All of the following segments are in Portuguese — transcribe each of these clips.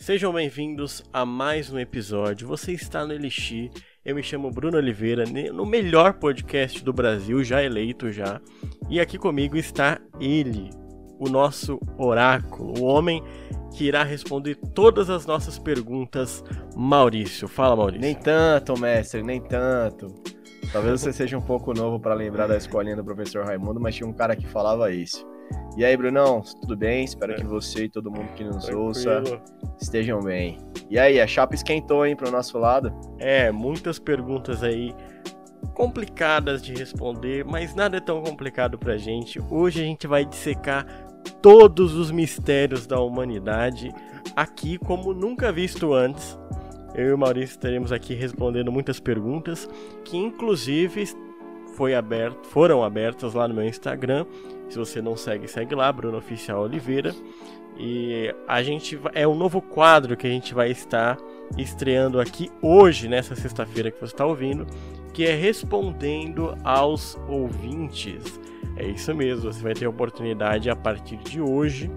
Sejam bem-vindos a mais um episódio. Você está no Elixir. Eu me chamo Bruno Oliveira, no melhor podcast do Brasil, já eleito já. E aqui comigo está ele, o nosso oráculo, o homem que irá responder todas as nossas perguntas, Maurício. Fala, Maurício. Nem tanto, mestre, nem tanto. Talvez você seja um pouco novo para lembrar da escolinha do professor Raimundo, mas tinha um cara que falava isso. E aí, Brunão, tudo bem? Espero é. que você e todo mundo que nos Tranquilo. ouça estejam bem. E aí, a chapa esquentou, hein, pro nosso lado? É, muitas perguntas aí complicadas de responder, mas nada é tão complicado pra gente. Hoje a gente vai dissecar todos os mistérios da humanidade aqui como nunca visto antes. Eu e o Maurício estaremos aqui respondendo muitas perguntas que inclusive foi aberto, foram abertas lá no meu Instagram. Se você não segue, segue lá, Bruno Oficial Oliveira. E a gente é um novo quadro que a gente vai estar estreando aqui hoje, nessa sexta-feira que você está ouvindo, que é respondendo aos ouvintes. É isso mesmo, você vai ter a oportunidade a partir de hoje.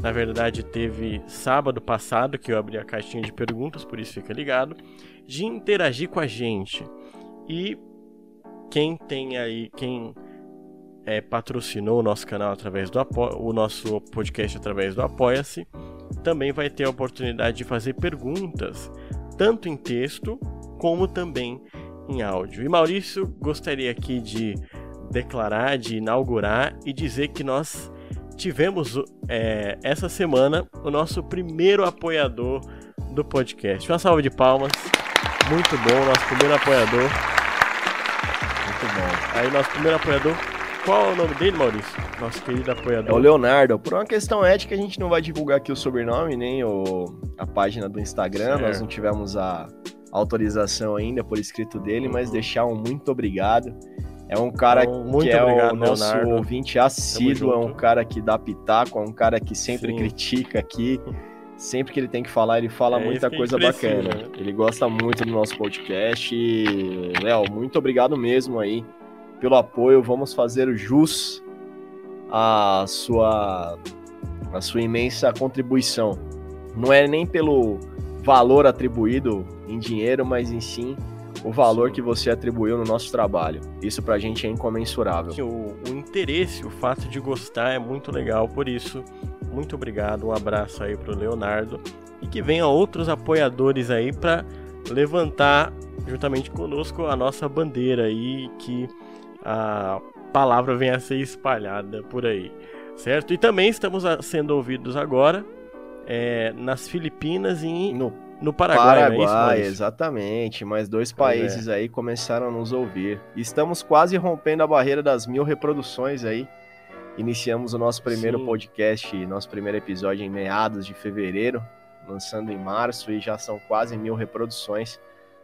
Na verdade, teve sábado passado que eu abri a caixinha de perguntas, por isso fica ligado, de interagir com a gente. E quem tem aí, quem é, patrocinou o nosso canal através do Apo o nosso podcast através do Apoia-se, também vai ter a oportunidade de fazer perguntas, tanto em texto como também em áudio. E Maurício gostaria aqui de declarar, de inaugurar e dizer que nós tivemos é, essa semana o nosso primeiro apoiador do podcast. Uma salva de palmas. Muito bom, nosso primeiro apoiador. Muito bom. Aí, nosso primeiro apoiador. Qual é o nome dele, Maurício? Nosso querido apoiador. É o Leonardo. Por uma questão ética, a gente não vai divulgar aqui o sobrenome, nem o, a página do Instagram. Certo. Nós não tivemos a autorização ainda por escrito dele, mas uhum. deixar um muito obrigado. É um cara então, que é obrigado, o nosso Leonardo. ouvinte assíduo, é um cara que dá pitaco, é um cara que sempre Sim. critica aqui. Sempre que ele tem que falar, ele fala é muita coisa bacana. Né? Ele gosta muito do nosso podcast. Léo, muito obrigado mesmo aí pelo apoio. Vamos fazer jus à sua, à sua imensa contribuição. Não é nem pelo valor atribuído em dinheiro, mas em sim o valor que você atribuiu no nosso trabalho. Isso pra gente é incomensurável. O, o interesse, o fato de gostar é muito legal, por isso muito obrigado, um abraço aí pro Leonardo e que venha outros apoiadores aí para levantar juntamente conosco a nossa bandeira aí que a palavra venha a ser espalhada por aí, certo? E também estamos sendo ouvidos agora é, nas Filipinas e no, no Paraguai. É Paraguai, é exatamente. Mais dois países é. aí começaram a nos ouvir. Estamos quase rompendo a barreira das mil reproduções aí. Iniciamos o nosso primeiro Sim. podcast, nosso primeiro episódio em meados de fevereiro, lançando em março e já são quase mil reproduções.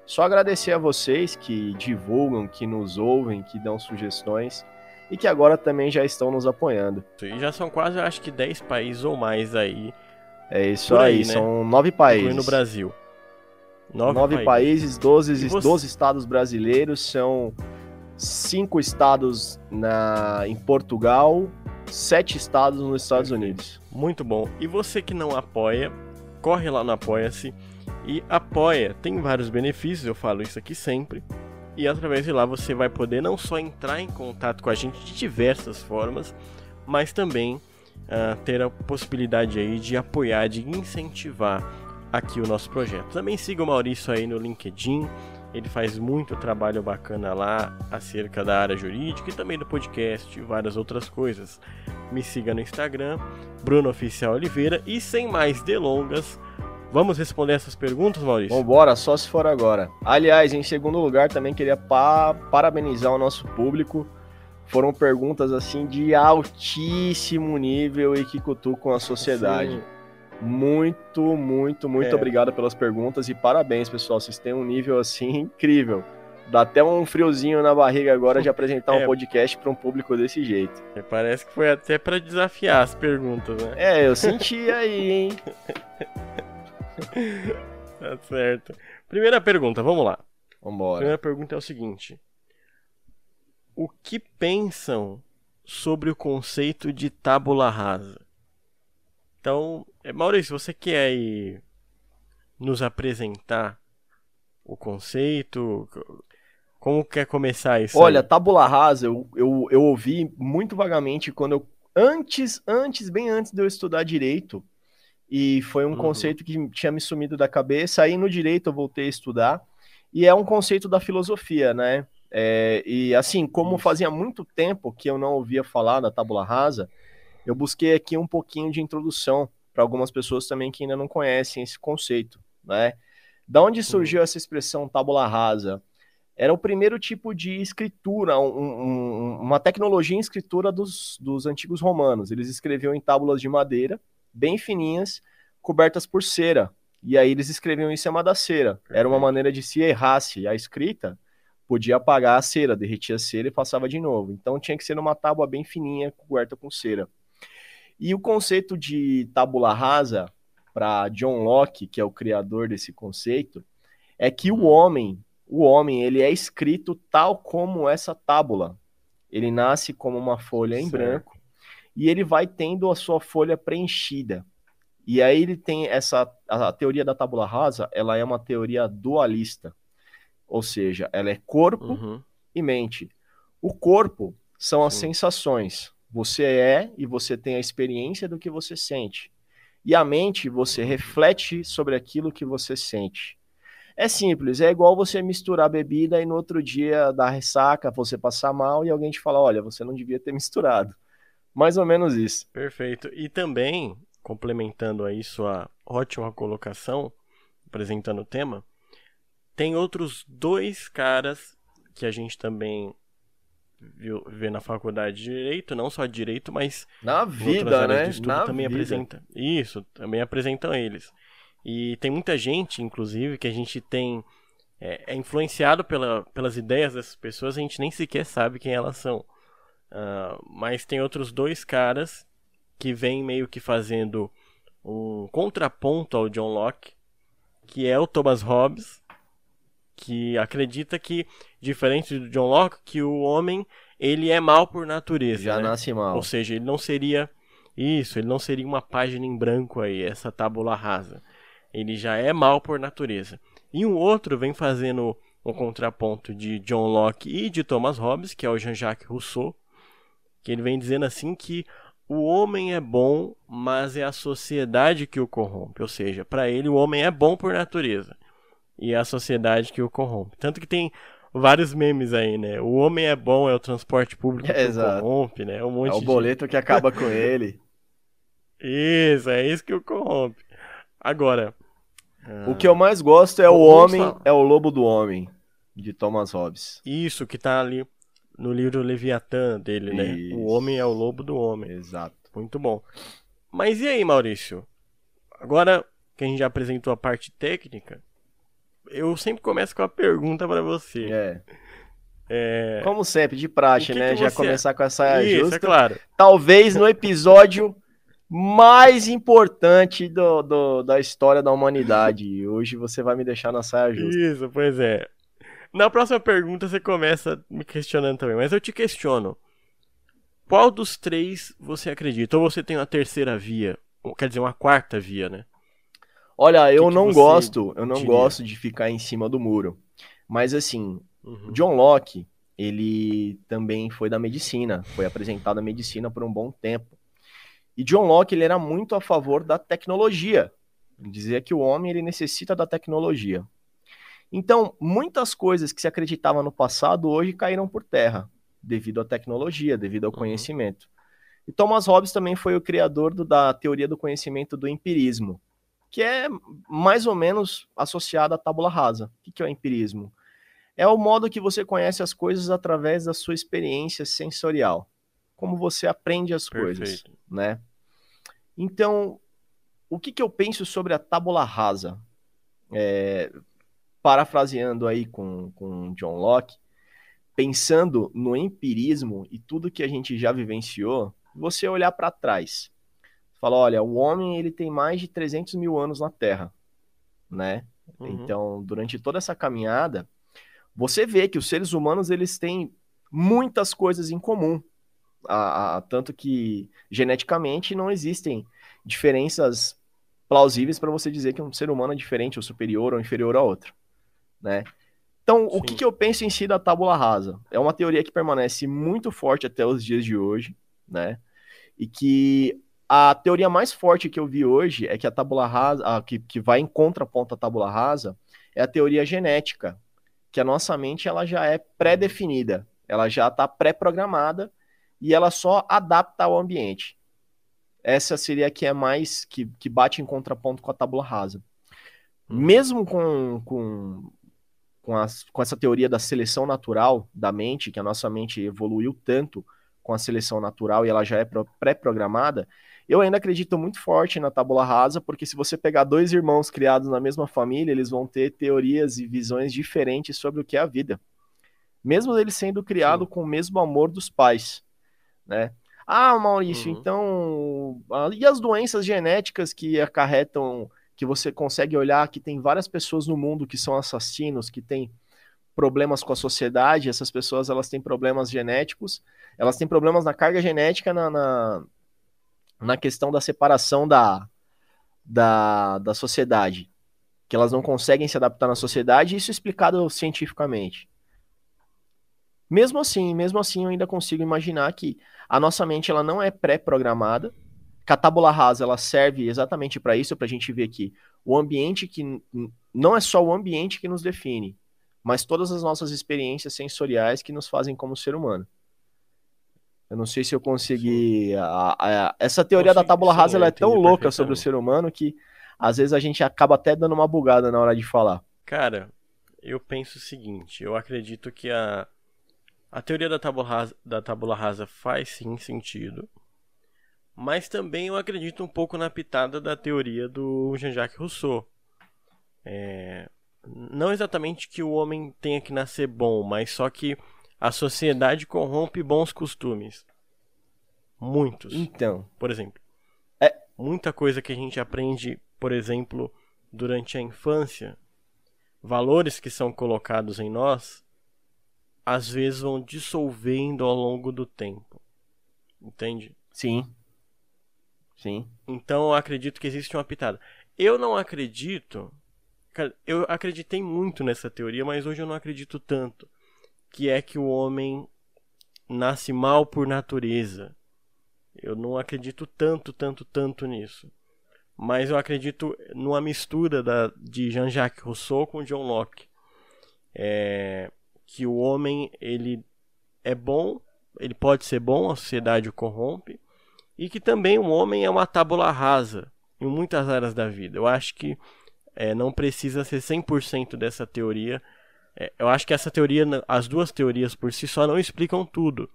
Só agradecer a vocês que divulgam, que nos ouvem, que dão sugestões e que agora também já estão nos apoiando. E já são quase, acho que 10 países ou mais aí. É isso aí, aí né? são nove países. no Brasil. Nove, nove países, doze 12 estados brasileiros, são cinco estados na, em Portugal, sete estados nos Estados Unidos. Muito bom. E você que não apoia, corre lá no Apoia-se e apoia. Tem vários benefícios, eu falo isso aqui sempre. E através de lá você vai poder não só entrar em contato com a gente de diversas formas, mas também uh, ter a possibilidade aí de apoiar, de incentivar aqui o nosso projeto. Também siga o Maurício aí no LinkedIn, ele faz muito trabalho bacana lá acerca da área jurídica e também do podcast e várias outras coisas. Me siga no Instagram, Bruno Oficial Oliveira. E sem mais delongas, vamos responder essas perguntas, Maurício? Vambora, só se for agora. Aliás, em segundo lugar, também queria pa parabenizar o nosso público. Foram perguntas assim de altíssimo nível e que cutucam a sociedade. Sim. Muito, muito, muito é. obrigado pelas perguntas e parabéns, pessoal. Vocês têm um nível assim incrível. Dá até um friozinho na barriga agora de apresentar é. um podcast para um público desse jeito. É, parece que foi até para desafiar as perguntas, né? É, eu senti aí, hein? tá certo. Primeira pergunta, vamos lá. Vambora. Primeira pergunta é o seguinte: O que pensam sobre o conceito de tábula rasa? Então, é, Maurício, você quer aí nos apresentar o conceito? Como quer começar isso? Olha, aí? tábula rasa, eu, eu, eu ouvi muito vagamente quando eu. Antes, antes, bem antes de eu estudar direito, e foi um uhum. conceito que tinha me sumido da cabeça. Aí no direito eu voltei a estudar, e é um conceito da filosofia, né? É, e assim, como fazia muito tempo que eu não ouvia falar da tábula rasa, eu busquei aqui um pouquinho de introdução para algumas pessoas também que ainda não conhecem esse conceito, né? Da onde surgiu essa expressão tábula rasa? Era o primeiro tipo de escritura, um, um, uma tecnologia em escritura dos, dos antigos romanos. Eles escreviam em tábulas de madeira, bem fininhas, cobertas por cera. E aí eles escreviam em cima da cera. Era uma maneira de se errasse a escrita, podia apagar a cera, derretia a cera e passava de novo. Então tinha que ser uma tábua bem fininha, coberta com cera. E o conceito de tábula rasa, para John Locke, que é o criador desse conceito, é que o homem, o homem, ele é escrito tal como essa tábula. Ele nasce como uma folha em certo. branco e ele vai tendo a sua folha preenchida. E aí ele tem essa a, teoria da tábula rasa, ela é uma teoria dualista. Ou seja, ela é corpo uhum. e mente. O corpo são as Sim. sensações. Você é e você tem a experiência do que você sente. E a mente, você reflete sobre aquilo que você sente. É simples, é igual você misturar bebida e no outro dia dar ressaca, você passar mal e alguém te fala: olha, você não devia ter misturado. Mais ou menos isso. Perfeito. E também, complementando aí sua ótima colocação, apresentando o tema, tem outros dois caras que a gente também viu, vê na faculdade de direito, não só direito, mas na vida, né? na também vida. apresenta. Isso, também apresentam eles. E tem muita gente, inclusive, que a gente tem é, é influenciado pela, pelas ideias dessas pessoas, a gente nem sequer sabe quem elas são. Uh, mas tem outros dois caras que vêm meio que fazendo um contraponto ao John Locke, que é o Thomas Hobbes que acredita que, diferente do John Locke, que o homem ele é mal por natureza. Já né? nasce mal. Ou seja, ele não seria isso, ele não seria uma página em branco aí, essa tábula rasa. Ele já é mal por natureza. E um outro vem fazendo um contraponto de John Locke e de Thomas Hobbes, que é o Jean-Jacques Rousseau, que ele vem dizendo assim que o homem é bom, mas é a sociedade que o corrompe. Ou seja, para ele o homem é bom por natureza e a sociedade que o corrompe. Tanto que tem vários memes aí, né? O homem é bom, é o transporte público que o corrompe, né? Um monte é o boleto que acaba com ele. Isso, é isso que o corrompe. Agora. O que eu mais gosto é o homem, falar. é o lobo do homem, de Thomas Hobbes. Isso, que tá ali no livro Leviatã dele, né? Isso. O homem é o lobo do homem. Exato. Muito bom. Mas e aí, Maurício? Agora que a gente já apresentou a parte técnica, eu sempre começo com a pergunta para você. É. é. Como sempre, de praxe, que né? Que Já começar com essa Isso, justa. É claro. Talvez no episódio mais importante do, do, da história da humanidade. E hoje você vai me deixar na saia justa. Isso, pois é. Na próxima pergunta você começa me questionando também, mas eu te questiono. Qual dos três você acredita? Ou você tem uma terceira via? Quer dizer, uma quarta via, né? Olha, eu que não gosto, eu não diria? gosto de ficar em cima do muro. Mas assim, uhum. John Locke, ele também foi da medicina, foi apresentado a medicina por um bom tempo. E John Locke, ele era muito a favor da tecnologia. Ele dizia que o homem ele necessita da tecnologia. Então, muitas coisas que se acreditava no passado hoje caíram por terra, devido à tecnologia, devido ao uhum. conhecimento. E Thomas Hobbes também foi o criador do, da teoria do conhecimento do empirismo, que é mais ou menos associado à tábula rasa. O que é o empirismo? É o modo que você conhece as coisas através da sua experiência sensorial. Como você aprende as Perfeito. coisas, né? Então, o que, que eu penso sobre a tábula rasa? É, parafraseando aí com, com John Locke, pensando no empirismo e tudo que a gente já vivenciou, você olhar para trás fala, olha, o homem ele tem mais de 300 mil anos na Terra, né? Uhum. Então, durante toda essa caminhada, você vê que os seres humanos eles têm muitas coisas em comum, a, a, tanto que geneticamente não existem diferenças plausíveis para você dizer que um ser humano é diferente ou superior ou inferior a outro, né? Então, Sim. o que, que eu penso em si da tábula rasa? É uma teoria que permanece muito forte até os dias de hoje, né? E que a teoria mais forte que eu vi hoje é que a tábula rasa, a, que, que vai em contraponto à tábula rasa, é a teoria genética, que a nossa mente ela já é pré-definida, ela já está pré-programada e ela só adapta ao ambiente. Essa seria a que é mais que, que bate em contraponto com a tábula rasa. Uhum. Mesmo com, com, com, as, com essa teoria da seleção natural da mente, que a nossa mente evoluiu tanto com a seleção natural e ela já é pré-programada, eu ainda acredito muito forte na tábula rasa, porque se você pegar dois irmãos criados na mesma família, eles vão ter teorias e visões diferentes sobre o que é a vida. Mesmo eles sendo criados com o mesmo amor dos pais, né? Ah, Maurício, uhum. então. E as doenças genéticas que acarretam, que você consegue olhar que tem várias pessoas no mundo que são assassinos, que têm problemas com a sociedade, essas pessoas elas têm problemas genéticos, elas têm problemas na carga genética, na, na, na questão da separação da, da, da sociedade, que elas não conseguem se adaptar na sociedade, isso é explicado cientificamente. Mesmo assim, mesmo assim, eu ainda consigo imaginar que a nossa mente ela não é pré-programada, que a tábula rasa ela serve exatamente para isso, para a gente ver que o ambiente que não é só o ambiente que nos define, mas todas as nossas experiências sensoriais que nos fazem como ser humano. Eu não sei se eu consegui. A, a, essa teoria Consegui, da tábula sim, rasa ela é tão louca sobre o ser humano que às vezes a gente acaba até dando uma bugada na hora de falar. Cara, eu penso o seguinte: eu acredito que a, a teoria da tábula, rasa, da tábula rasa faz sim sentido, mas também eu acredito um pouco na pitada da teoria do Jean-Jacques Rousseau. É, não exatamente que o homem tenha que nascer bom, mas só que a sociedade corrompe bons costumes. Muitos. Então. Por exemplo. É... Muita coisa que a gente aprende, por exemplo, durante a infância, valores que são colocados em nós, às vezes vão dissolvendo ao longo do tempo. Entende? Sim. Sim. Então eu acredito que existe uma pitada. Eu não acredito. Eu acreditei muito nessa teoria, mas hoje eu não acredito tanto que é que o homem nasce mal por natureza. Eu não acredito tanto, tanto, tanto nisso. Mas eu acredito numa mistura da, de Jean-Jacques Rousseau com John Locke. É, que o homem ele é bom, ele pode ser bom, a sociedade o corrompe, e que também o homem é uma tábula rasa em muitas áreas da vida. Eu acho que é, não precisa ser 100% dessa teoria é, eu acho que essa teoria, as duas teorias por si só não explicam tudo.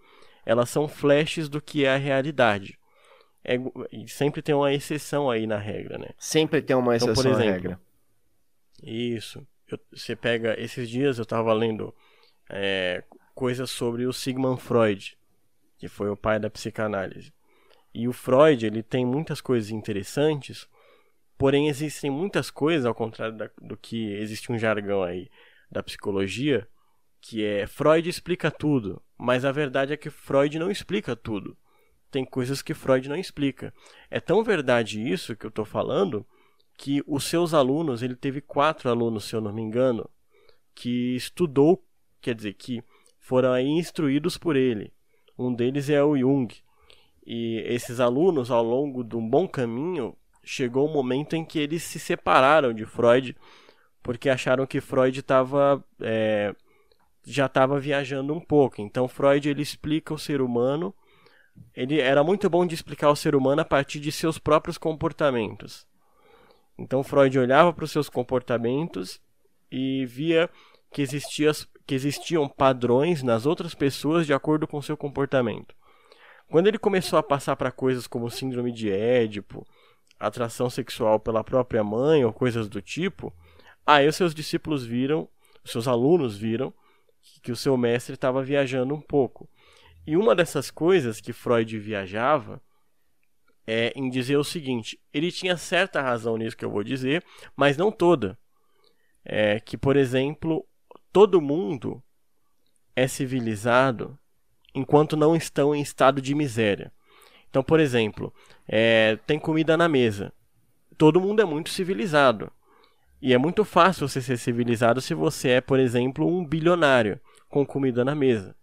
Elas são flashes do que é a realidade. É, e sempre tem uma exceção aí na regra, né? Sempre tem uma exceção então, exemplo, na regra. Isso. Eu, você pega. Esses dias eu estava lendo é, coisas sobre o Sigmund Freud, que foi o pai da psicanálise. E o Freud, ele tem muitas coisas interessantes, porém existem muitas coisas, ao contrário da, do que existe um jargão aí da psicologia, que é Freud explica tudo, mas a verdade é que Freud não explica tudo. Tem coisas que Freud não explica. É tão verdade isso que eu estou falando que os seus alunos, ele teve quatro alunos, se eu não me engano, que estudou, quer dizer, que foram instruídos por ele. Um deles é o Jung. E esses alunos, ao longo de um bom caminho, chegou um momento em que eles se separaram de Freud porque acharam que Freud estava é, já estava viajando um pouco. Então Freud ele explica o ser humano. Ele era muito bom de explicar o ser humano a partir de seus próprios comportamentos. Então Freud olhava para os seus comportamentos e via que, existia, que existiam padrões nas outras pessoas de acordo com seu comportamento. Quando ele começou a passar para coisas como síndrome de Édipo, atração sexual pela própria mãe ou coisas do tipo, Aí os seus discípulos viram, os seus alunos viram que o seu mestre estava viajando um pouco. E uma dessas coisas que Freud viajava é em dizer o seguinte: ele tinha certa razão nisso que eu vou dizer, mas não toda. É que, por exemplo, todo mundo é civilizado enquanto não estão em estado de miséria. Então, por exemplo, é, tem comida na mesa todo mundo é muito civilizado. E é muito fácil você ser civilizado se você é, por exemplo, um bilionário com comida na mesa.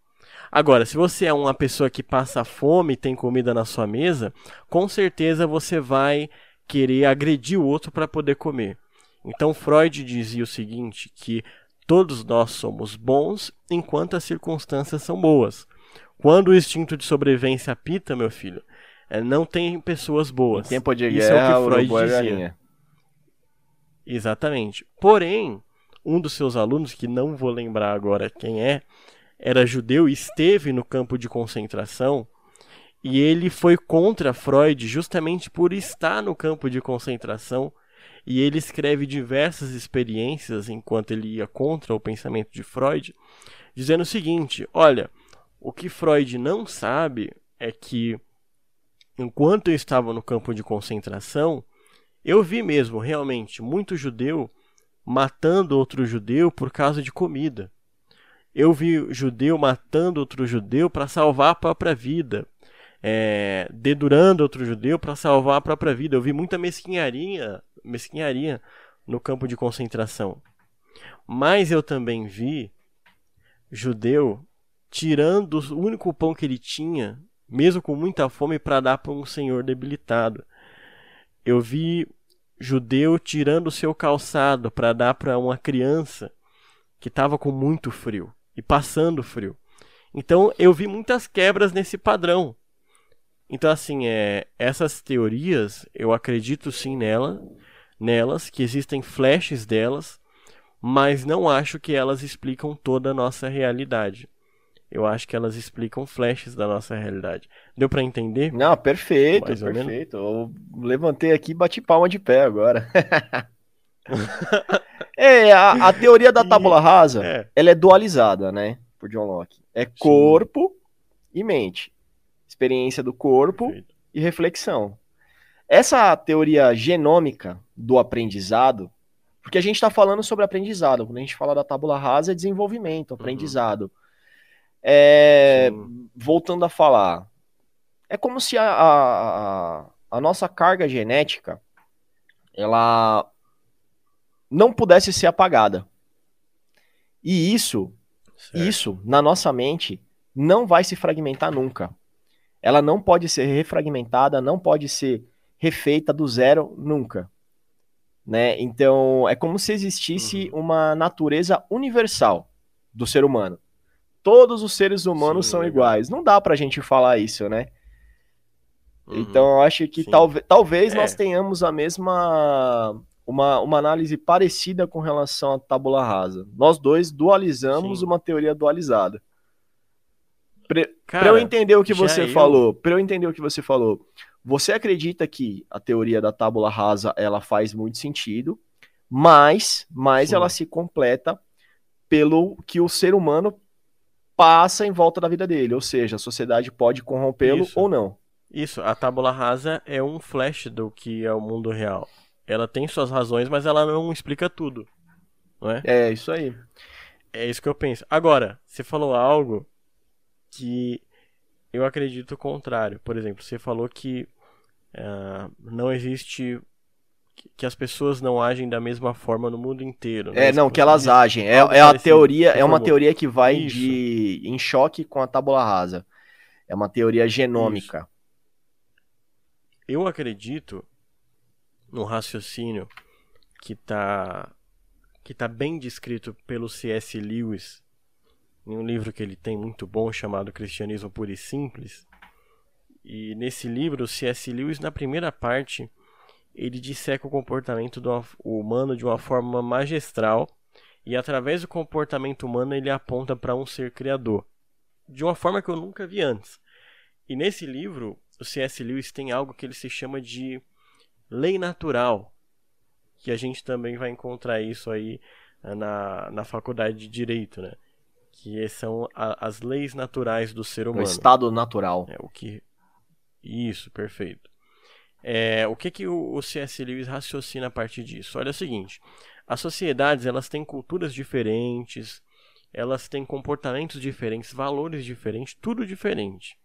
Agora, se você é uma pessoa que passa fome e tem comida na sua mesa, com certeza você vai querer agredir o outro para poder comer. Então Freud dizia o seguinte, que todos nós somos bons enquanto as circunstâncias são boas. Quando o instinto de sobrevivência apita, meu filho, é, não tem pessoas boas. Em tempo de Isso guerra, é o que Freud dizia. Galinha. Exatamente. Porém, um dos seus alunos, que não vou lembrar agora quem é, era judeu e esteve no campo de concentração. E ele foi contra Freud justamente por estar no campo de concentração. E ele escreve diversas experiências enquanto ele ia contra o pensamento de Freud, dizendo o seguinte: olha, o que Freud não sabe é que enquanto eu estava no campo de concentração, eu vi mesmo realmente muito judeu matando outro judeu por causa de comida. Eu vi judeu matando outro judeu para salvar a própria vida, é, dedurando outro judeu para salvar a própria vida. Eu vi muita mesquinharia, mesquinharia no campo de concentração. Mas eu também vi judeu tirando o único pão que ele tinha, mesmo com muita fome, para dar para um senhor debilitado. Eu vi judeu tirando o seu calçado para dar para uma criança que estava com muito frio e passando frio. Então eu vi muitas quebras nesse padrão. Então assim, é, essas teorias, eu acredito sim nela, nelas, que existem flashes delas, mas não acho que elas explicam toda a nossa realidade. Eu acho que elas explicam flashes da nossa realidade. Deu para entender? Não, perfeito, Mais perfeito. Eu levantei aqui e bati palma de pé agora. é, a, a, teoria da tábula rasa, é. ela é dualizada, né? Por John Locke. É corpo Sim. e mente. Experiência do corpo perfeito. e reflexão. Essa teoria genômica do aprendizado, porque a gente está falando sobre aprendizado, quando a gente fala da tábula rasa é desenvolvimento, uhum. aprendizado. Uhum. É, voltando a falar, é como se a, a, a, nossa carga genética ela não pudesse ser apagada. E isso, certo. isso na nossa mente não vai se fragmentar nunca. Ela não pode ser refragmentada, não pode ser refeita do zero nunca. Né? Então, é como se existisse uhum. uma natureza universal do ser humano todos os seres humanos Sim, são iguais. Não dá pra gente falar isso, né? Uhum. Então eu acho que talvez, talvez é. nós tenhamos a mesma uma, uma análise parecida com relação à tábula rasa. Nós dois dualizamos Sim. uma teoria dualizada. Para eu entender o que você eu... falou, para eu entender o que você falou, você acredita que a teoria da tábula rasa ela faz muito sentido, mas, mas ela se completa pelo que o ser humano passa em volta da vida dele, ou seja, a sociedade pode corrompê-lo ou não. Isso, a tábula rasa é um flash do que é o mundo real. Ela tem suas razões, mas ela não explica tudo. Não é? É, isso aí. É isso que eu penso. Agora, você falou algo que eu acredito o contrário. Por exemplo, você falou que uh, não existe que as pessoas não agem da mesma forma no mundo inteiro. Né? É, não, que elas agem. É, é a teoria, é uma teoria que vai Isso. de em choque com a tábula rasa. É uma teoria genômica. Isso. Eu acredito no raciocínio que está que tá bem descrito pelo C.S. Lewis em um livro que ele tem muito bom chamado Cristianismo Puro e Simples. E nesse livro, o C.S. Lewis, na primeira parte, ele disseca o comportamento do humano de uma forma magistral e através do comportamento humano ele aponta para um ser criador, de uma forma que eu nunca vi antes. E nesse livro, o C.S. Lewis tem algo que ele se chama de lei natural, que a gente também vai encontrar isso aí eh, na, na faculdade de Direito, né? Que são a, as leis naturais do ser humano. O estado natural. É, o que... Isso, perfeito. É, o que, que o, C.S. Lewis raciocina a partir disso? Olha o seguinte: as sociedades elas têm culturas diferentes, elas têm comportamentos diferentes, valores diferentes, tudo diferente.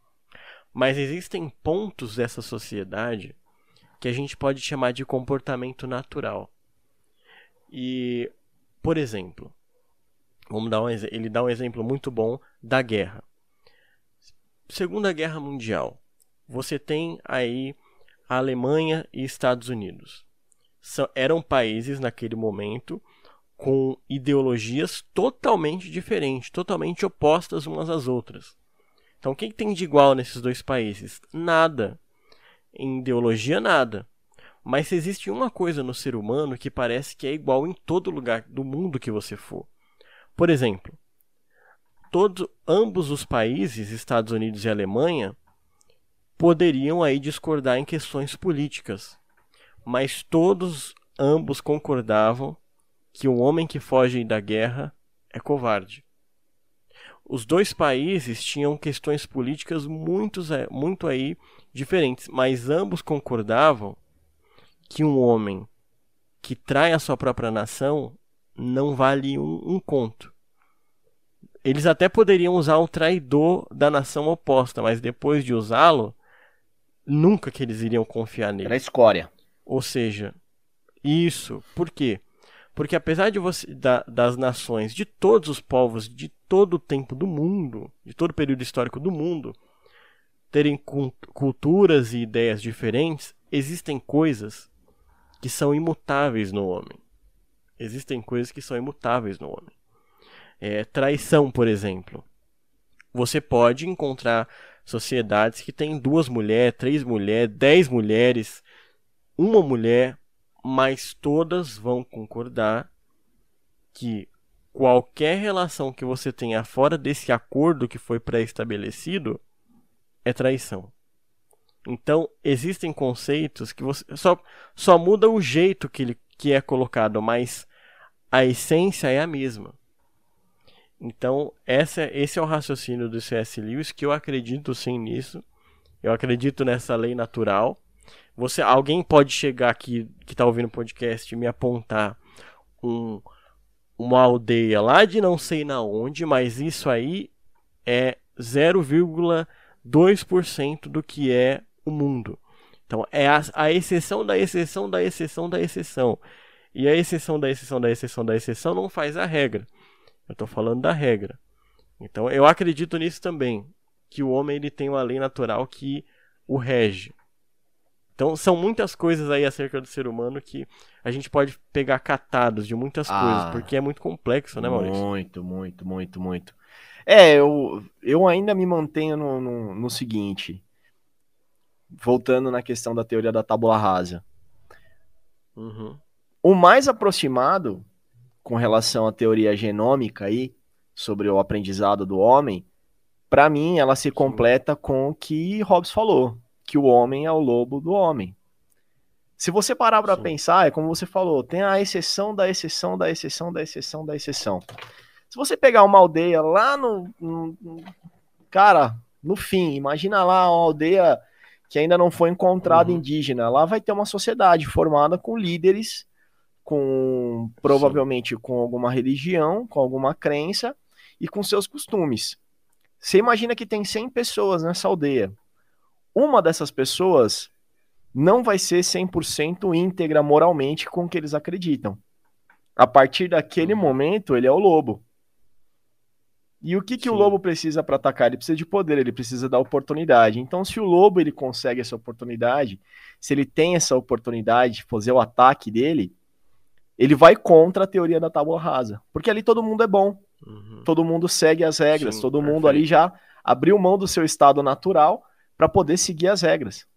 Mas existem pontos dessa sociedade que a gente pode chamar de comportamento natural. E, por exemplo, vamos dar um, ele dá um exemplo muito bom da guerra. Segunda Guerra Mundial. Você tem aí a Alemanha e Estados Unidos. São, eram países naquele momento com ideologias totalmente diferentes, totalmente opostas umas às outras. Então, o que, que tem de igual nesses dois países? Nada. Em ideologia, nada. Mas existe uma coisa no ser humano que parece que é igual em todo lugar do mundo que você for. Por exemplo, todos, ambos os países, Estados Unidos e Alemanha, poderiam aí discordar em questões políticas, mas todos ambos concordavam que o homem que foge da guerra é covarde. Os dois países tinham questões políticas muito, muito aí diferentes, mas ambos concordavam que um homem que trai a sua própria nação não vale um, um conto. Eles até poderiam usar o traidor da nação oposta, mas depois de usá-lo, nunca que eles iriam confiar nele. Era escória. Ou seja, isso. Por quê? Porque apesar de você da, das nações, de todos os povos, de todo o tempo do mundo, de todo o período histórico do mundo, terem culturas e ideias diferentes, existem coisas que são imutáveis no homem. Existem coisas que são imutáveis no homem. É, traição, por exemplo. Você pode encontrar sociedades que têm duas mulheres, três mulheres, dez mulheres, uma mulher, mas todas vão concordar que qualquer relação que você tenha fora desse acordo que foi pré-estabelecido é traição. Então, existem conceitos que você só, só muda o jeito que ele que é colocado, mas a essência é a mesma. Então, essa, esse é o raciocínio do C.S. Lewis que eu acredito sim nisso. Eu acredito nessa lei natural. Você, alguém pode chegar aqui que está ouvindo o podcast e me apontar um, uma aldeia lá de não sei na onde, mas isso aí é 0,2% do que é o mundo. Então é a, a exceção da exceção da exceção da exceção. E a exceção da exceção da exceção da exceção não faz a regra. Eu estou falando da regra. Então eu acredito nisso também, que o homem ele tem uma lei natural que o rege. Então são muitas coisas aí acerca do ser humano que a gente pode pegar catados de muitas ah, coisas, porque é muito complexo, né, Maurício? Muito, muito, muito, muito. É, eu, eu ainda me mantenho no, no, no seguinte voltando na questão da teoria da tábula rasa. Uhum. O mais aproximado com relação à teoria genômica aí, sobre o aprendizado do homem, para mim ela se completa com o que Hobbes falou, que o homem é o lobo do homem. Se você parar para pensar, é como você falou, tem a exceção da exceção da exceção da exceção da exceção. Se você pegar uma aldeia lá no, no, no cara, no fim, imagina lá uma aldeia que ainda não foi encontrado uhum. indígena. Lá vai ter uma sociedade formada com líderes, com provavelmente Sim. com alguma religião, com alguma crença e com seus costumes. Você imagina que tem 100 pessoas nessa aldeia. Uma dessas pessoas não vai ser 100% íntegra moralmente com o que eles acreditam. A partir daquele uhum. momento, ele é o lobo. E o que, que o lobo precisa para atacar? Ele precisa de poder, ele precisa da oportunidade. Então, se o lobo ele consegue essa oportunidade, se ele tem essa oportunidade de fazer o ataque dele, ele vai contra a teoria da tábua rasa. Porque ali todo mundo é bom. Uhum. Todo mundo segue as regras. Sim, todo perfeito. mundo ali já abriu mão do seu estado natural para poder seguir as regras.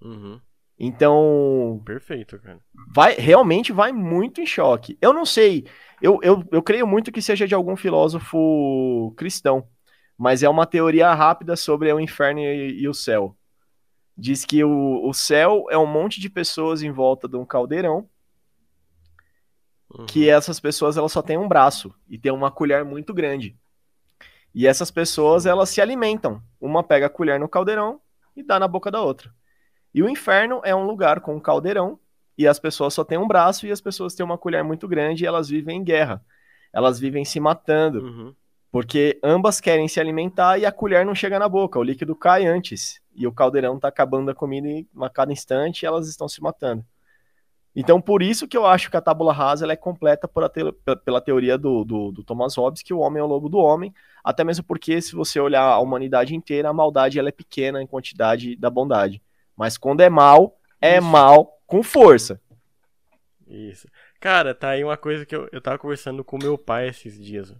Uhum. Então. Perfeito, cara. Vai, realmente vai muito em choque. Eu não sei. Eu, eu, eu creio muito que seja de algum filósofo cristão. Mas é uma teoria rápida sobre o inferno e, e o céu. Diz que o, o céu é um monte de pessoas em volta de um caldeirão. Uhum. Que essas pessoas elas só têm um braço e tem uma colher muito grande. E essas pessoas elas se alimentam. Uma pega a colher no caldeirão e dá na boca da outra. E o inferno é um lugar com um caldeirão e as pessoas só têm um braço e as pessoas têm uma colher muito grande e elas vivem em guerra. Elas vivem se matando. Uhum. Porque ambas querem se alimentar e a colher não chega na boca, o líquido cai antes. e o caldeirão tá acabando a comida a cada instante e elas estão se matando. Então, por isso que eu acho que a tábula rasa é completa pela, te pela teoria do, do, do, Thomas Hobbes, que o homem é o lobo do homem, até mesmo porque, se você olhar a humanidade inteira, a maldade ela é pequena em quantidade da bondade. Mas quando é mal, é isso. mal com força. Isso. Cara, tá aí uma coisa que eu, eu tava conversando com meu pai esses dias.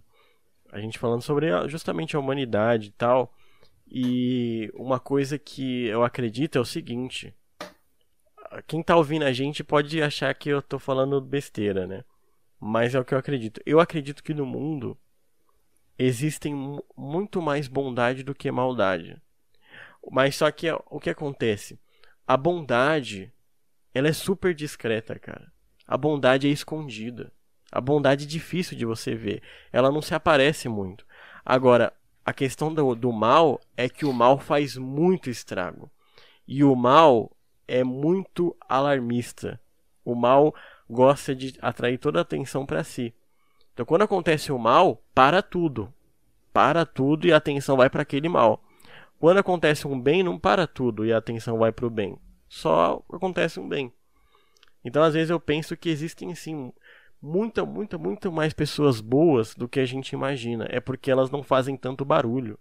A gente falando sobre justamente a humanidade e tal. E uma coisa que eu acredito é o seguinte quem tá ouvindo a gente pode achar que eu tô falando besteira, né? Mas é o que eu acredito. Eu acredito que no mundo existem muito mais bondade do que maldade. Mas só que o que acontece? A bondade, ela é super discreta, cara. A bondade é escondida. A bondade é difícil de você ver. Ela não se aparece muito. Agora, a questão do, do mal é que o mal faz muito estrago. E o mal, é muito alarmista. O mal gosta de atrair toda a atenção para si. Então, quando acontece o mal, para tudo. Para tudo e a atenção vai para aquele mal. Quando acontece um bem, não para tudo e a atenção vai para o bem. Só acontece um bem. Então, às vezes, eu penso que existem sim muita, muita, muito mais pessoas boas do que a gente imagina. É porque elas não fazem tanto barulho.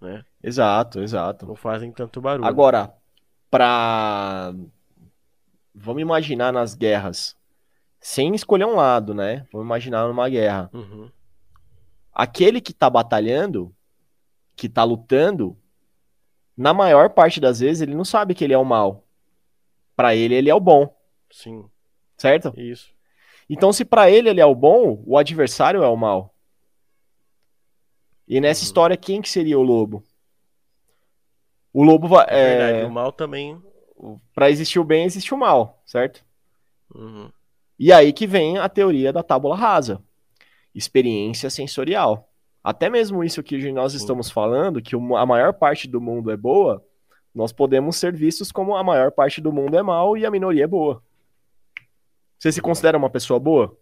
Né? Exato, exato. Não fazem tanto barulho. Agora, para vamos imaginar nas guerras, sem escolher um lado, né? Vamos imaginar numa guerra. Uhum. Aquele que tá batalhando, que tá lutando, na maior parte das vezes ele não sabe que ele é o mal. Para ele ele é o bom. Sim. Certo? Isso. Então se para ele ele é o bom, o adversário é o mal. E nessa uhum. história quem que seria o lobo? O lobo vai. É, é verdade, o mal também. Para existir o bem, existe o mal, certo? Uhum. E aí que vem a teoria da tábula rasa. Experiência sensorial. Até mesmo isso que nós estamos falando, que a maior parte do mundo é boa, nós podemos ser vistos como a maior parte do mundo é mal e a minoria é boa. Você se considera uma pessoa boa?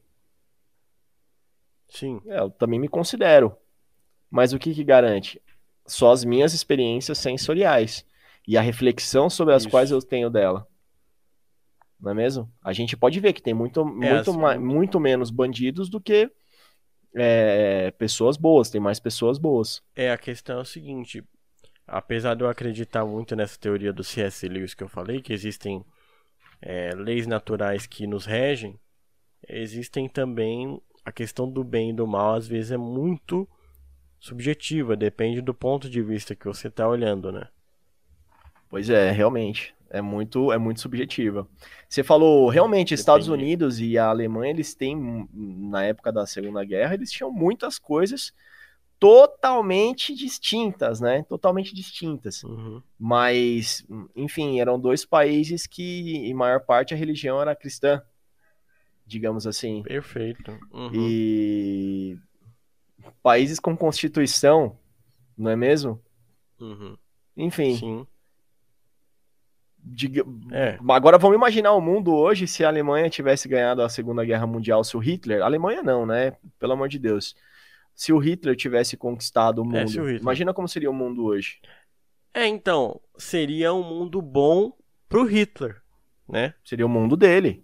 Sim. É, eu também me considero. Mas o que, que garante? Só as minhas experiências sensoriais e a reflexão sobre as Isso. quais eu tenho dela. Não é mesmo? A gente pode ver que tem muito, é, muito, assim, muito menos bandidos do que é, pessoas boas, tem mais pessoas boas. É, a questão é o seguinte: apesar de eu acreditar muito nessa teoria do C.S. Lewis que eu falei, que existem é, leis naturais que nos regem, existem também a questão do bem e do mal, às vezes é muito subjetiva, depende do ponto de vista que você está olhando, né? Pois é, realmente. É muito, é muito subjetiva. Você falou, realmente, Depende. Estados Unidos e a Alemanha, eles têm, na época da Segunda Guerra, eles tinham muitas coisas totalmente distintas, né? Totalmente distintas. Uhum. Mas, enfim, eram dois países que, em maior parte, a religião era cristã, digamos assim. Perfeito. Uhum. E países com constituição, não é mesmo? Uhum. Enfim. Sim. De... É. Agora vamos imaginar o mundo hoje se a Alemanha tivesse ganhado a Segunda Guerra Mundial, se o Hitler. A Alemanha não, né? Pelo amor de Deus. Se o Hitler tivesse conquistado o é, mundo. É, o imagina como seria o mundo hoje. É, então, seria um mundo bom pro Hitler, né? Seria o mundo dele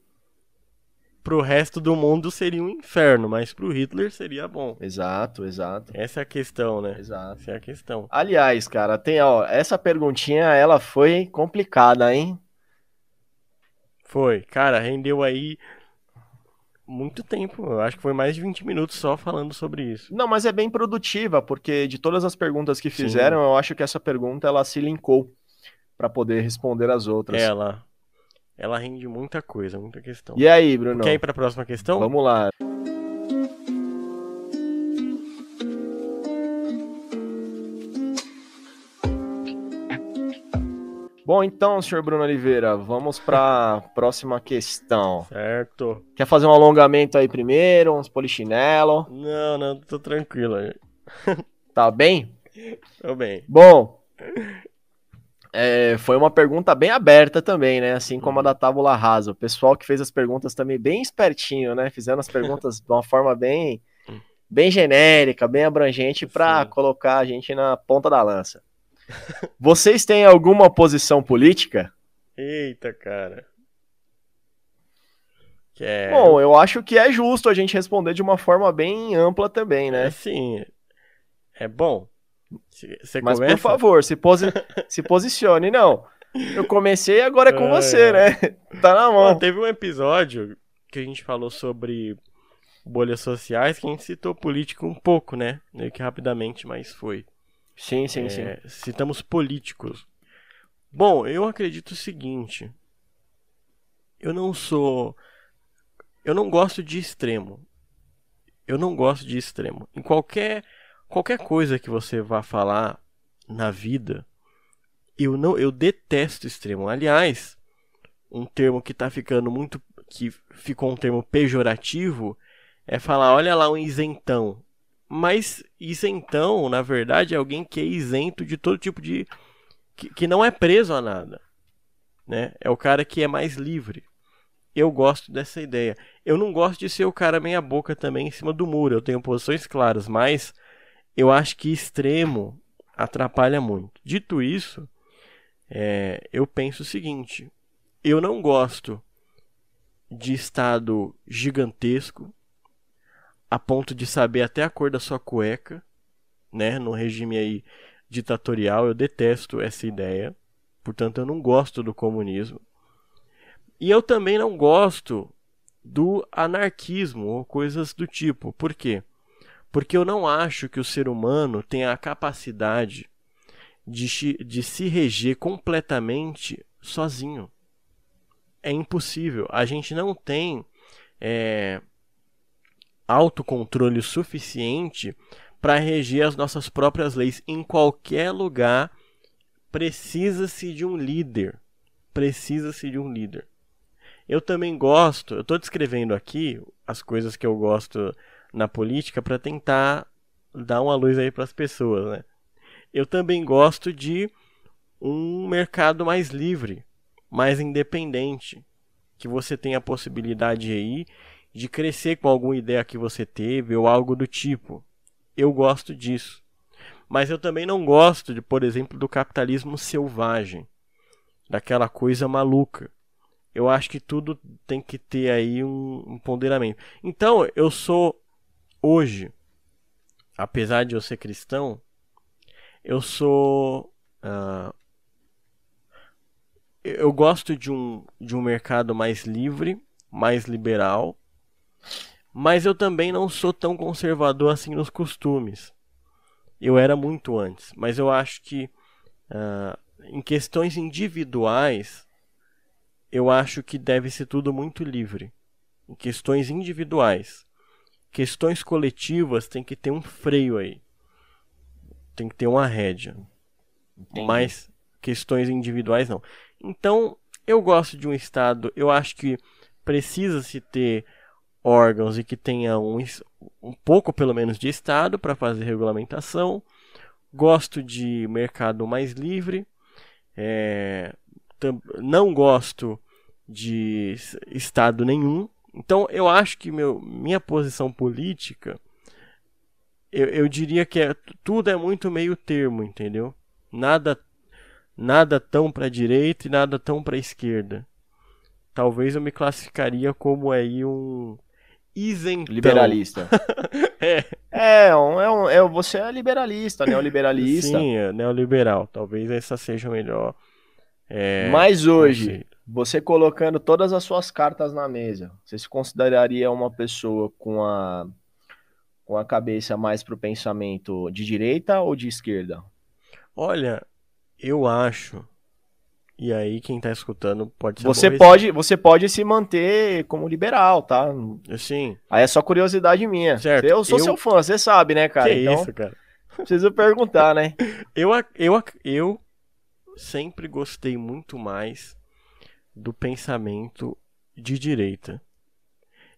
pro resto do mundo seria um inferno, mas pro Hitler seria bom. Exato, exato. Essa é a questão, né? Exato. Essa é a questão. Aliás, cara, tem, ó, essa perguntinha, ela foi complicada, hein? Foi. Cara, rendeu aí muito tempo. Eu acho que foi mais de 20 minutos só falando sobre isso. Não, mas é bem produtiva, porque de todas as perguntas que fizeram, Sim. eu acho que essa pergunta ela se linkou para poder responder as outras. Ela ela rende muita coisa, muita questão. E aí, Bruno? Quer ir para a próxima questão? Vamos lá. Bom, então, senhor Bruno Oliveira, vamos para a próxima questão. Certo. Quer fazer um alongamento aí primeiro, uns polichinelo? Não, não, tô tranquilo. Tá bem? Tô bem. Bom, é, foi uma pergunta bem aberta também, né? Assim como a da Tábula Rasa. O pessoal que fez as perguntas também bem espertinho, né? Fizeram as perguntas de uma forma bem, bem genérica, bem abrangente para colocar a gente na ponta da lança. Vocês têm alguma posição política? Eita, cara. É... Bom, eu acho que é justo a gente responder de uma forma bem ampla também, né? É, sim. É bom. Você Mas começa? por favor, se, posi se posicione. Não, eu comecei agora é com é... você, né? Tá na mão. teve um episódio que a gente falou sobre bolhas sociais que a gente citou político um pouco, né? Meio que rapidamente, mas foi. Sim, sim, é, sim. Citamos políticos. Bom, eu acredito o seguinte. Eu não sou. Eu não gosto de extremo. Eu não gosto de extremo. Em qualquer qualquer coisa que você vá falar na vida, eu não eu detesto extremo. Aliás, um termo que está ficando muito que ficou um termo pejorativo é falar, olha lá um isentão. Mas isentão, na verdade, é alguém que é isento de todo tipo de que, que não é preso a nada, né? É o cara que é mais livre. Eu gosto dessa ideia. Eu não gosto de ser o cara meia boca também em cima do muro. Eu tenho posições claras, mas eu acho que extremo atrapalha muito. Dito isso, é, eu penso o seguinte: eu não gosto de estado gigantesco a ponto de saber até a cor da sua cueca, né? No regime aí ditatorial, eu detesto essa ideia. Portanto, eu não gosto do comunismo. E eu também não gosto do anarquismo ou coisas do tipo. Por quê? Porque eu não acho que o ser humano tenha a capacidade de, de se reger completamente sozinho. É impossível. A gente não tem é, autocontrole suficiente para reger as nossas próprias leis. Em qualquer lugar, precisa-se de um líder. Precisa-se de um líder. Eu também gosto, eu estou descrevendo aqui as coisas que eu gosto na política para tentar dar uma luz aí para as pessoas, né? Eu também gosto de um mercado mais livre, mais independente, que você tenha a possibilidade aí de crescer com alguma ideia que você teve ou algo do tipo. Eu gosto disso. Mas eu também não gosto de, por exemplo, do capitalismo selvagem, daquela coisa maluca. Eu acho que tudo tem que ter aí um, um ponderamento. Então, eu sou hoje, apesar de eu ser cristão, eu sou. Uh, eu gosto de um, de um mercado mais livre, mais liberal, mas eu também não sou tão conservador assim nos costumes. Eu era muito antes, mas eu acho que uh, em questões individuais, eu acho que deve ser tudo muito livre. Em questões individuais questões coletivas tem que ter um freio aí. Tem que ter uma rédea. Entendi. Mas questões individuais não. Então, eu gosto de um Estado, eu acho que precisa-se ter órgãos e que tenha um, um pouco, pelo menos, de Estado para fazer regulamentação. Gosto de mercado mais livre. É, não gosto de Estado nenhum. Então eu acho que meu, minha posição política, eu, eu diria que é, tudo é muito meio termo, entendeu? Nada, nada tão para direita e nada tão para esquerda. Talvez eu me classificaria como aí um isentão. Liberalista. é. É, um, é, um, é, você é liberalista, neoliberalista. Sim, é neoliberal. Talvez essa seja o melhor. É, Mas hoje, você colocando todas as suas cartas na mesa, você se consideraria uma pessoa com a, com a cabeça mais para o pensamento de direita ou de esquerda? Olha, eu acho. E aí quem está escutando pode ser Você pode, você pode se manter como liberal, tá? Sim. Aí é só curiosidade minha. Certo. Eu sou eu... seu fã, você sabe, né, cara? Que então, isso, cara? Preciso perguntar, né? eu, eu, eu sempre gostei muito mais do pensamento de direita.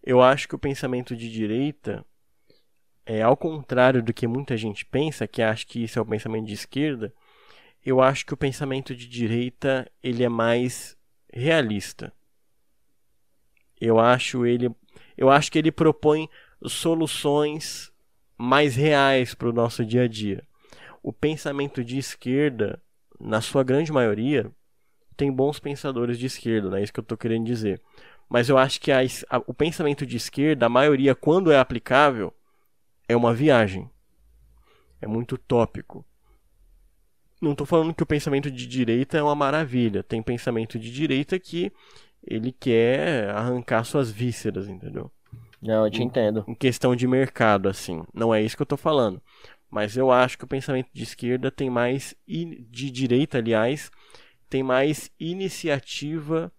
Eu acho que o pensamento de direita é ao contrário do que muita gente pensa, que acha que isso é o pensamento de esquerda. Eu acho que o pensamento de direita ele é mais realista. Eu acho ele, eu acho que ele propõe soluções mais reais para o nosso dia a dia. o pensamento de esquerda, na sua grande maioria, tem bons pensadores de esquerda, não é isso que eu estou querendo dizer. Mas eu acho que a, a, o pensamento de esquerda, a maioria, quando é aplicável, é uma viagem. É muito tópico. Não estou falando que o pensamento de direita é uma maravilha. Tem pensamento de direita que ele quer arrancar suas vísceras, entendeu? Não, eu te entendo. Em questão de mercado, assim. Não é isso que eu estou falando. Mas eu acho que o pensamento de esquerda tem mais. De direita, aliás, tem mais iniciativa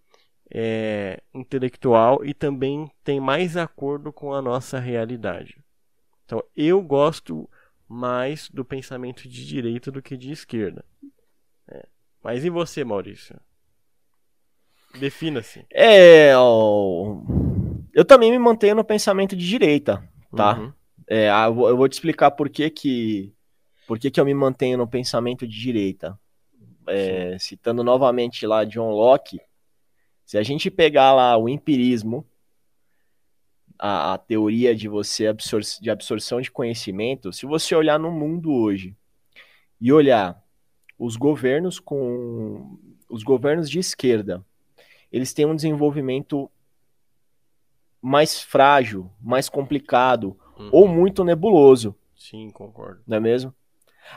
é, intelectual e também tem mais acordo com a nossa realidade. Então eu gosto mais do pensamento de direita do que de esquerda. É. Mas e você, Maurício? Defina-se. É, eu também me mantenho no pensamento de direita, tá? Uhum. É, eu vou te explicar por que que, por que que eu me mantenho no pensamento de direita é, citando novamente lá John Locke, se a gente pegar lá o empirismo, a, a teoria de você absor de absorção de conhecimento, se você olhar no mundo hoje e olhar os governos com os governos de esquerda, eles têm um desenvolvimento mais frágil, mais complicado uhum. ou muito nebuloso. Sim, concordo. Não é mesmo?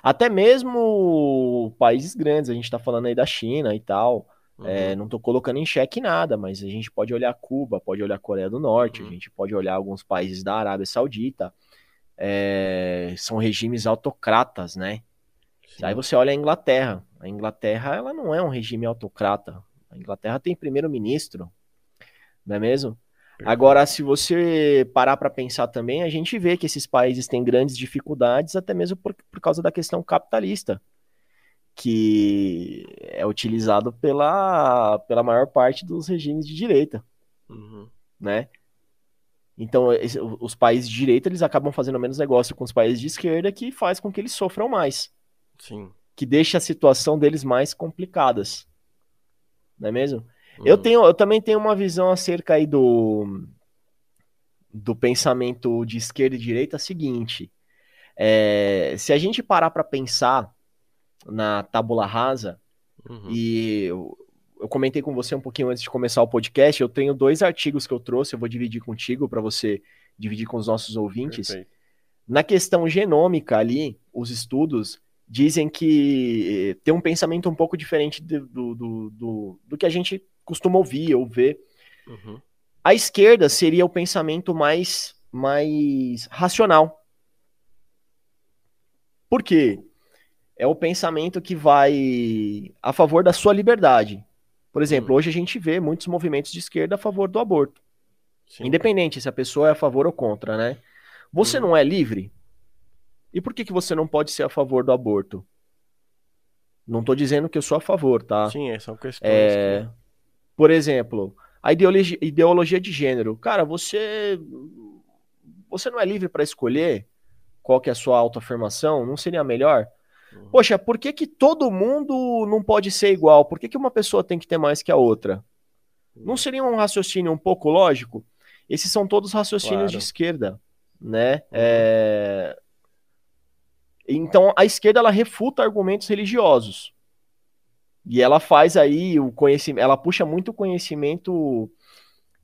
Até mesmo países grandes, a gente está falando aí da China e tal. Uhum. É, não estou colocando em xeque nada, mas a gente pode olhar Cuba, pode olhar Coreia do Norte, uhum. a gente pode olhar alguns países da Arábia Saudita. É, são regimes autocratas, né? Sim. Aí você olha a Inglaterra. A Inglaterra ela não é um regime autocrata. A Inglaterra tem primeiro-ministro, não é mesmo? Agora, se você parar para pensar também, a gente vê que esses países têm grandes dificuldades, até mesmo por, por causa da questão capitalista, que é utilizado pela, pela maior parte dos regimes de direita, uhum. né? Então, esse, os países de direita, eles acabam fazendo menos negócio com os países de esquerda, que faz com que eles sofram mais. Sim. Que deixa a situação deles mais complicadas. Não é mesmo? Eu, tenho, eu também tenho uma visão acerca aí do, do pensamento de esquerda e direita seguinte. É, se a gente parar para pensar na tábula rasa, uhum. e eu, eu, comentei com você um pouquinho antes de começar o podcast, eu tenho dois artigos que eu trouxe, eu vou dividir contigo para você dividir com os nossos ouvintes. Perfeito. Na questão genômica ali, os estudos dizem que tem um pensamento um pouco diferente do, do, do, do que a gente costuma ouvir ou ver. Uhum. A esquerda seria o pensamento mais, mais racional. Por quê? É o pensamento que vai a favor da sua liberdade. Por exemplo, uhum. hoje a gente vê muitos movimentos de esquerda a favor do aborto. Sim. Independente se a pessoa é a favor ou contra, né? Você uhum. não é livre? E por que, que você não pode ser a favor do aborto? Não estou dizendo que eu sou a favor, tá? Sim, são questões. É... Que... Por exemplo, a ideologia, ideologia de gênero. Cara, você você não é livre para escolher qual que é a sua autoafirmação? Não seria melhor? Uhum. Poxa, por que, que todo mundo não pode ser igual? Por que, que uma pessoa tem que ter mais que a outra? Não uhum. seria um raciocínio um pouco lógico? Esses são todos raciocínios claro. de esquerda, né? Uhum. É... Então, a esquerda ela refuta argumentos religiosos. E ela faz aí o conhecimento, ela puxa muito conhecimento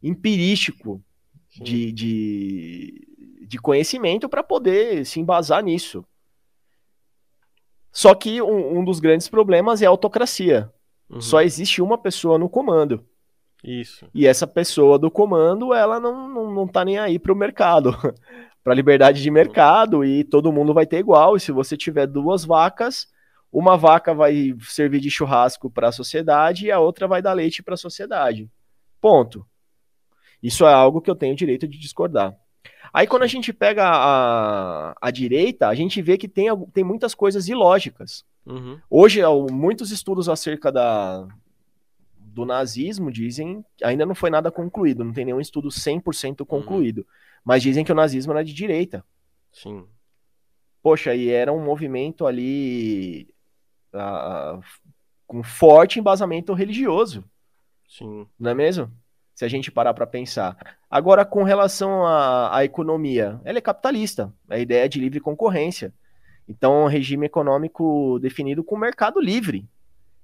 empirístico de, de, de, conhecimento para poder se embasar nisso. Só que um, um dos grandes problemas é a autocracia. Uhum. Só existe uma pessoa no comando. Isso. E essa pessoa do comando, ela não, não, não tá nem aí pro mercado. pra liberdade de mercado e todo mundo vai ter igual. E se você tiver duas vacas, uma vaca vai servir de churrasco para a sociedade e a outra vai dar leite para a sociedade. Ponto. Isso é algo que eu tenho direito de discordar. Aí quando a gente pega a, a direita, a gente vê que tem, tem muitas coisas ilógicas. Uhum. Hoje, muitos estudos acerca da, do nazismo dizem, ainda não foi nada concluído, não tem nenhum estudo 100% uhum. concluído, uhum. mas dizem que o nazismo era de direita. Sim. Poxa, e era um movimento ali uh, com forte embasamento religioso. Sim. Não é mesmo? Se a gente parar para pensar. Agora, com relação à, à economia, ela é capitalista. A ideia é de livre concorrência. Então, é um regime econômico definido com mercado livre.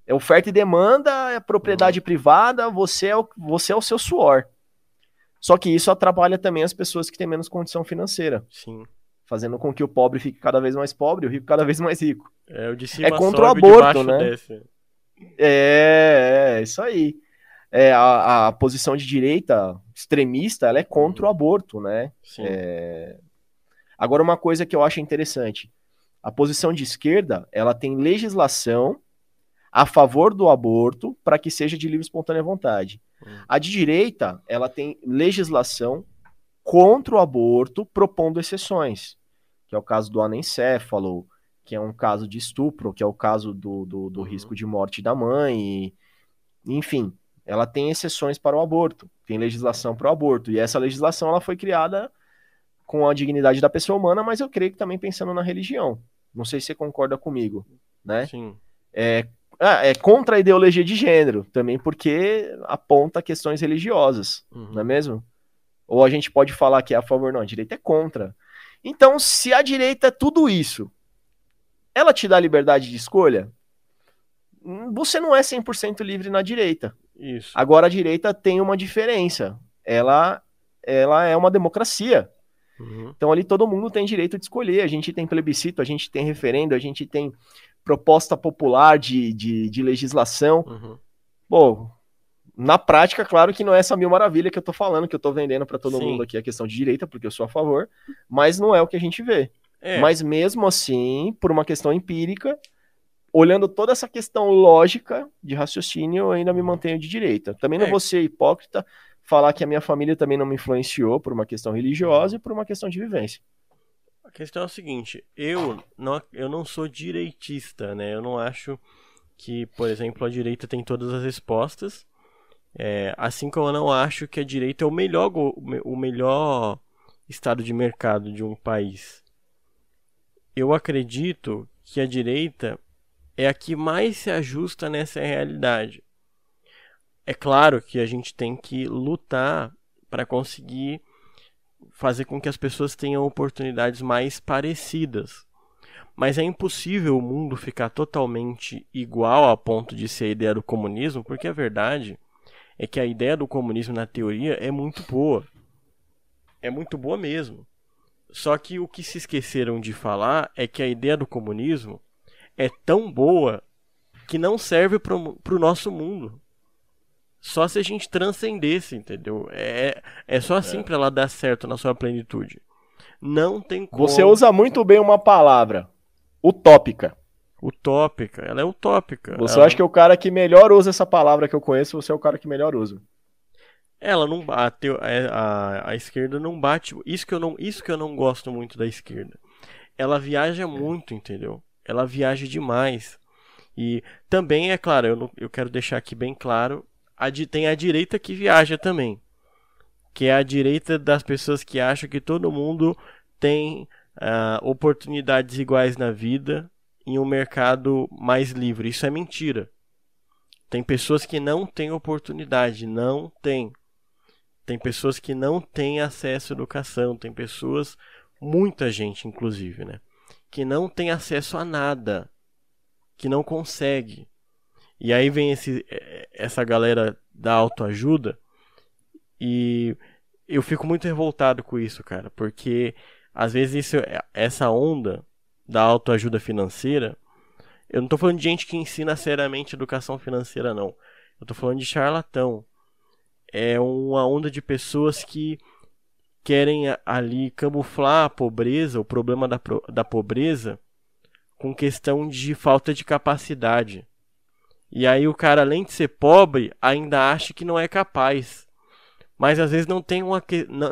É oferta e demanda, é propriedade uhum. privada, você é, o, você é o seu suor. Só que isso atrapalha também as pessoas que têm menos condição financeira. Sim. Fazendo com que o pobre fique cada vez mais pobre e o rico cada vez mais rico. É, o de cima é contra o aborto, né? Desse. É, é, isso aí. É, a, a, posição de direita extremista ela é contra o aborto, né? É... Agora, uma coisa que eu acho interessante: a posição de esquerda ela tem legislação a favor do aborto para que seja de livre e espontânea vontade. Hum. A de direita ela tem legislação contra o aborto, propondo exceções, que é o caso do anencéfalo, que é um caso de estupro, que é o caso do, do, do uhum. risco de morte da mãe, e, enfim, ela tem exceções para o aborto, tem legislação para o aborto, e essa legislação ela foi criada com a dignidade da pessoa humana, mas eu creio que também pensando na religião. Não sei se você concorda comigo, né? Sim. É, ah, é contra a ideologia de gênero, também porque aponta questões religiosas, uhum. não é mesmo? Ou a gente pode falar que é a favor, não, a direita é contra. Então, se a direita é tudo isso, ela te dá liberdade de escolha? Você não é 100% livre na direita. Isso. Agora a direita tem uma diferença. Ela, ela é uma democracia. Uhum. Então ali todo mundo tem direito de escolher. A gente tem plebiscito, a gente tem referendo, a gente tem proposta popular de, de, de legislação. Uhum. Bom, na prática, claro que não é essa mil maravilha que eu tô falando, que eu tô vendendo para todo Sim. mundo aqui a questão de direita, porque eu sou a favor, mas não é o que a gente vê. É. Mas mesmo assim, por uma questão empírica, olhando toda essa questão lógica de raciocínio, eu ainda me mantenho de direita. Também não é. vou ser hipócrita falar que a minha família também não me influenciou por uma questão religiosa e por uma questão de vivência. A questão é a seguinte, eu não, eu não sou direitista, né? Eu não acho que, por exemplo, a direita tem todas as respostas. É, assim como eu não acho que a direita é o melhor, o melhor estado de mercado de um país eu acredito que a direita é a que mais se ajusta nessa realidade. É claro que a gente tem que lutar para conseguir fazer com que as pessoas tenham oportunidades mais parecidas. Mas é impossível o mundo ficar totalmente igual a ponto de ser a ideia do comunismo, porque a verdade é que a ideia do comunismo na teoria é muito boa. É muito boa mesmo. Só que o que se esqueceram de falar é que a ideia do comunismo é tão boa que não serve para o nosso mundo. Só se a gente transcendesse, entendeu? É, é só assim é. para ela dar certo na sua plenitude. Não tem como. Você usa muito bem uma palavra: utópica. Utópica, ela é utópica. Você ela... acha que é o cara que melhor usa essa palavra que eu conheço, você é o cara que melhor usa. Ela não bate, a, a, a, esquerda não bate. Isso que, eu não, isso que eu não gosto muito da esquerda. Ela viaja muito, entendeu? Ela viaja demais. E também, é claro, eu, não, eu quero deixar aqui bem claro: a, tem a direita que viaja também. Que é a direita das pessoas que acham que todo mundo tem uh, oportunidades iguais na vida em um mercado mais livre. Isso é mentira. Tem pessoas que não têm oportunidade, não tem. Tem pessoas que não têm acesso à educação, tem pessoas, muita gente inclusive, né, que não tem acesso a nada, que não consegue. E aí vem esse, é, essa galera da autoajuda e eu fico muito revoltado com isso, cara, porque às vezes isso, essa onda da autoajuda financeira, eu não estou falando de gente que ensina seriamente educação financeira, não. Eu estou falando de charlatão é uma onda de pessoas que querem ali camuflar a pobreza, o problema da, da pobreza, com questão de falta de capacidade. E aí o cara, além de ser pobre, ainda acha que não é capaz. Mas às vezes não tem uma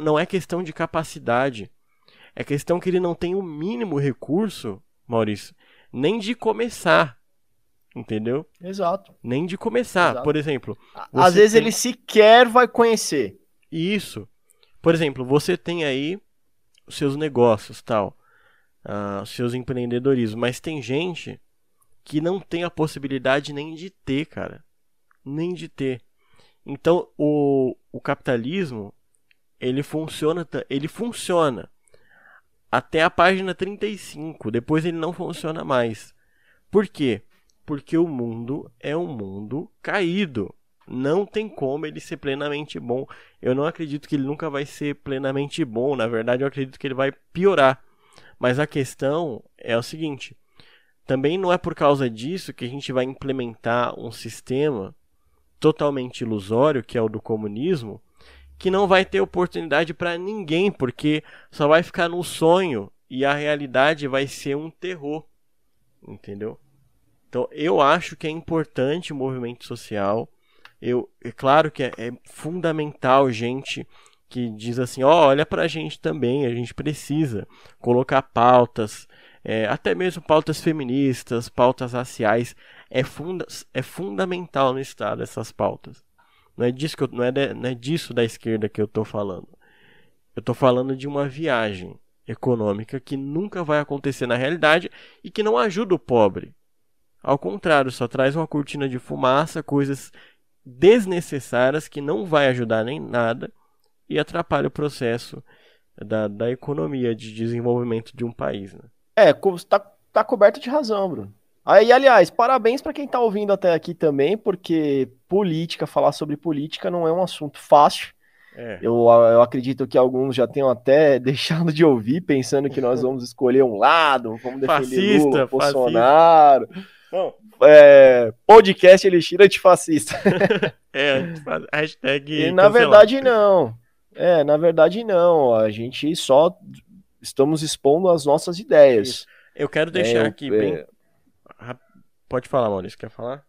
não é questão de capacidade. É questão que ele não tem o mínimo recurso, Maurício, nem de começar. Entendeu? Exato. Nem de começar. Exato. Por exemplo. Às vezes tem... ele sequer vai conhecer. Isso. Por exemplo, você tem aí os seus negócios, tal, uh, os seus empreendedorismos, mas tem gente que não tem a possibilidade nem de ter, cara. Nem de ter. Então, o, o capitalismo, ele funciona, ele funciona. Até a página 35. Depois ele não funciona mais. Por quê? Porque o mundo é um mundo caído. Não tem como ele ser plenamente bom. Eu não acredito que ele nunca vai ser plenamente bom. Na verdade, eu acredito que ele vai piorar. Mas a questão é o seguinte: também não é por causa disso que a gente vai implementar um sistema totalmente ilusório, que é o do comunismo, que não vai ter oportunidade para ninguém, porque só vai ficar no sonho e a realidade vai ser um terror. Entendeu? Então, eu acho que é importante o movimento social. Eu, é claro que é, é fundamental gente que diz assim, ó, oh, olha pra gente também, a gente precisa colocar pautas, é, até mesmo pautas feministas, pautas raciais, é, funda é fundamental no Estado essas pautas. Não é, disso que eu, não, é de, não é disso da esquerda que eu estou falando. Eu estou falando de uma viagem econômica que nunca vai acontecer na realidade e que não ajuda o pobre. Ao contrário, só traz uma cortina de fumaça, coisas desnecessárias que não vai ajudar nem nada e atrapalha o processo da, da economia de desenvolvimento de um país. Né? É, tá, tá coberto de razão, Bruno. Aí, aliás, parabéns para quem tá ouvindo até aqui também, porque política, falar sobre política não é um assunto fácil. É. Eu, eu acredito que alguns já tenham até deixado de ouvir, pensando que nós vamos escolher um lado, vamos defender fascista, Lula, Bolsonaro. É, podcast Elixir antifascista. é, hashtag. E, na verdade, não. É, na verdade, não. A gente só estamos expondo as nossas ideias. Eu quero deixar é, aqui bem. Pode falar, Maurício, quer falar?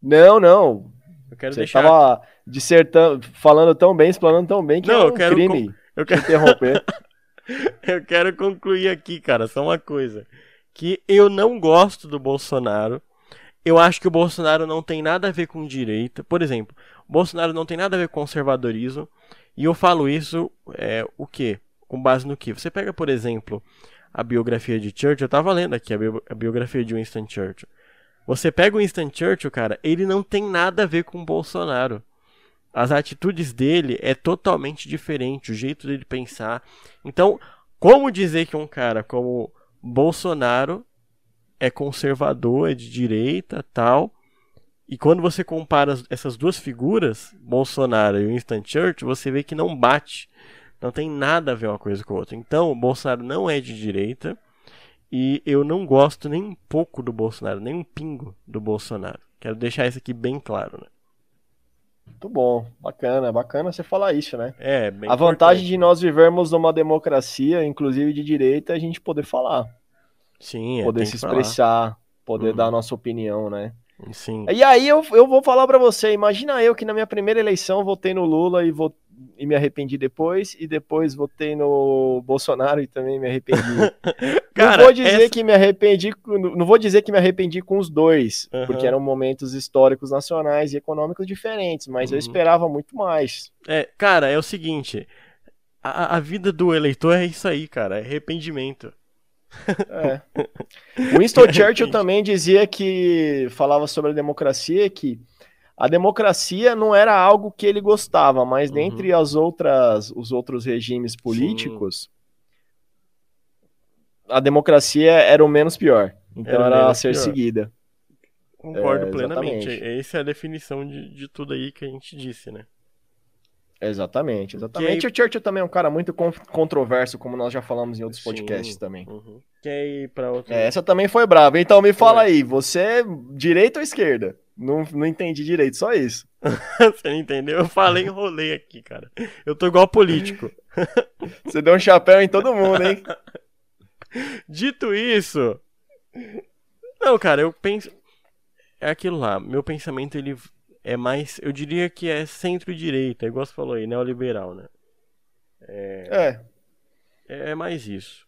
Não, não. Eu quero Você deixar. Tava dissertando, falando tão bem, explanando tão bem que não, é um eu quero crime. Com... Eu quero interromper. eu quero concluir aqui, cara, só uma coisa. Que eu não gosto do Bolsonaro. Eu acho que o Bolsonaro não tem nada a ver com direita. Por exemplo, o Bolsonaro não tem nada a ver com conservadorismo. E eu falo isso, é, o quê? Com base no que? Você pega, por exemplo, a biografia de Churchill, eu tava lendo aqui a, bi a biografia de Winston Churchill. Você pega o Winston Churchill, cara, ele não tem nada a ver com o Bolsonaro. As atitudes dele é totalmente diferente, o jeito dele pensar. Então, como dizer que um cara como Bolsonaro é conservador, é de direita, tal, e quando você compara essas duas figuras, Bolsonaro e Winston Churchill, você vê que não bate. Não tem nada a ver uma coisa com a outra. Então, o Bolsonaro não é de direita. E eu não gosto nem um pouco do Bolsonaro, nem um pingo do Bolsonaro. Quero deixar isso aqui bem claro, né? Muito bom, bacana, bacana você falar isso, né? É, bem A vantagem de nós vivermos numa democracia, inclusive de direita, é a gente poder falar. Sim, é, Poder se expressar, falar. poder uhum. dar a nossa opinião, né? Sim. E aí eu, eu vou falar para você, imagina eu que na minha primeira eleição votei no Lula e vou e me arrependi depois, e depois votei no Bolsonaro e também me arrependi. Cara, não vou dizer essa... que me arrependi, não vou dizer que me arrependi com os dois, uhum. porque eram momentos históricos nacionais e econômicos diferentes, mas uhum. eu esperava muito mais. É, cara, é o seguinte, a, a vida do eleitor é isso aí, cara, é arrependimento. É. Winston Churchill também dizia que falava sobre a democracia que a democracia não era algo que ele gostava, mas uhum. dentre as outras, os outros regimes políticos, Sim. a democracia era o menos pior. Então era, era a ser pior. seguida. Concordo é, plenamente. Essa é a definição de, de tudo aí que a gente disse, né? Exatamente, exatamente. Aí... O Churchill também é um cara muito controverso, como nós já falamos em outros Sim, podcasts também. Uhum. Quer ir pra outra... É, essa também foi brava. Então me fala aí, você é direita ou esquerda? Não, não entendi direito, só isso. Você não entendeu? Eu falei enrolei aqui, cara. Eu tô igual político. Você deu um chapéu em todo mundo, hein? Dito isso. Não, cara, eu penso. É aquilo lá. Meu pensamento, ele é mais. Eu diria que é centro-direita, igual você falou aí, neoliberal, né? É. É, é mais isso.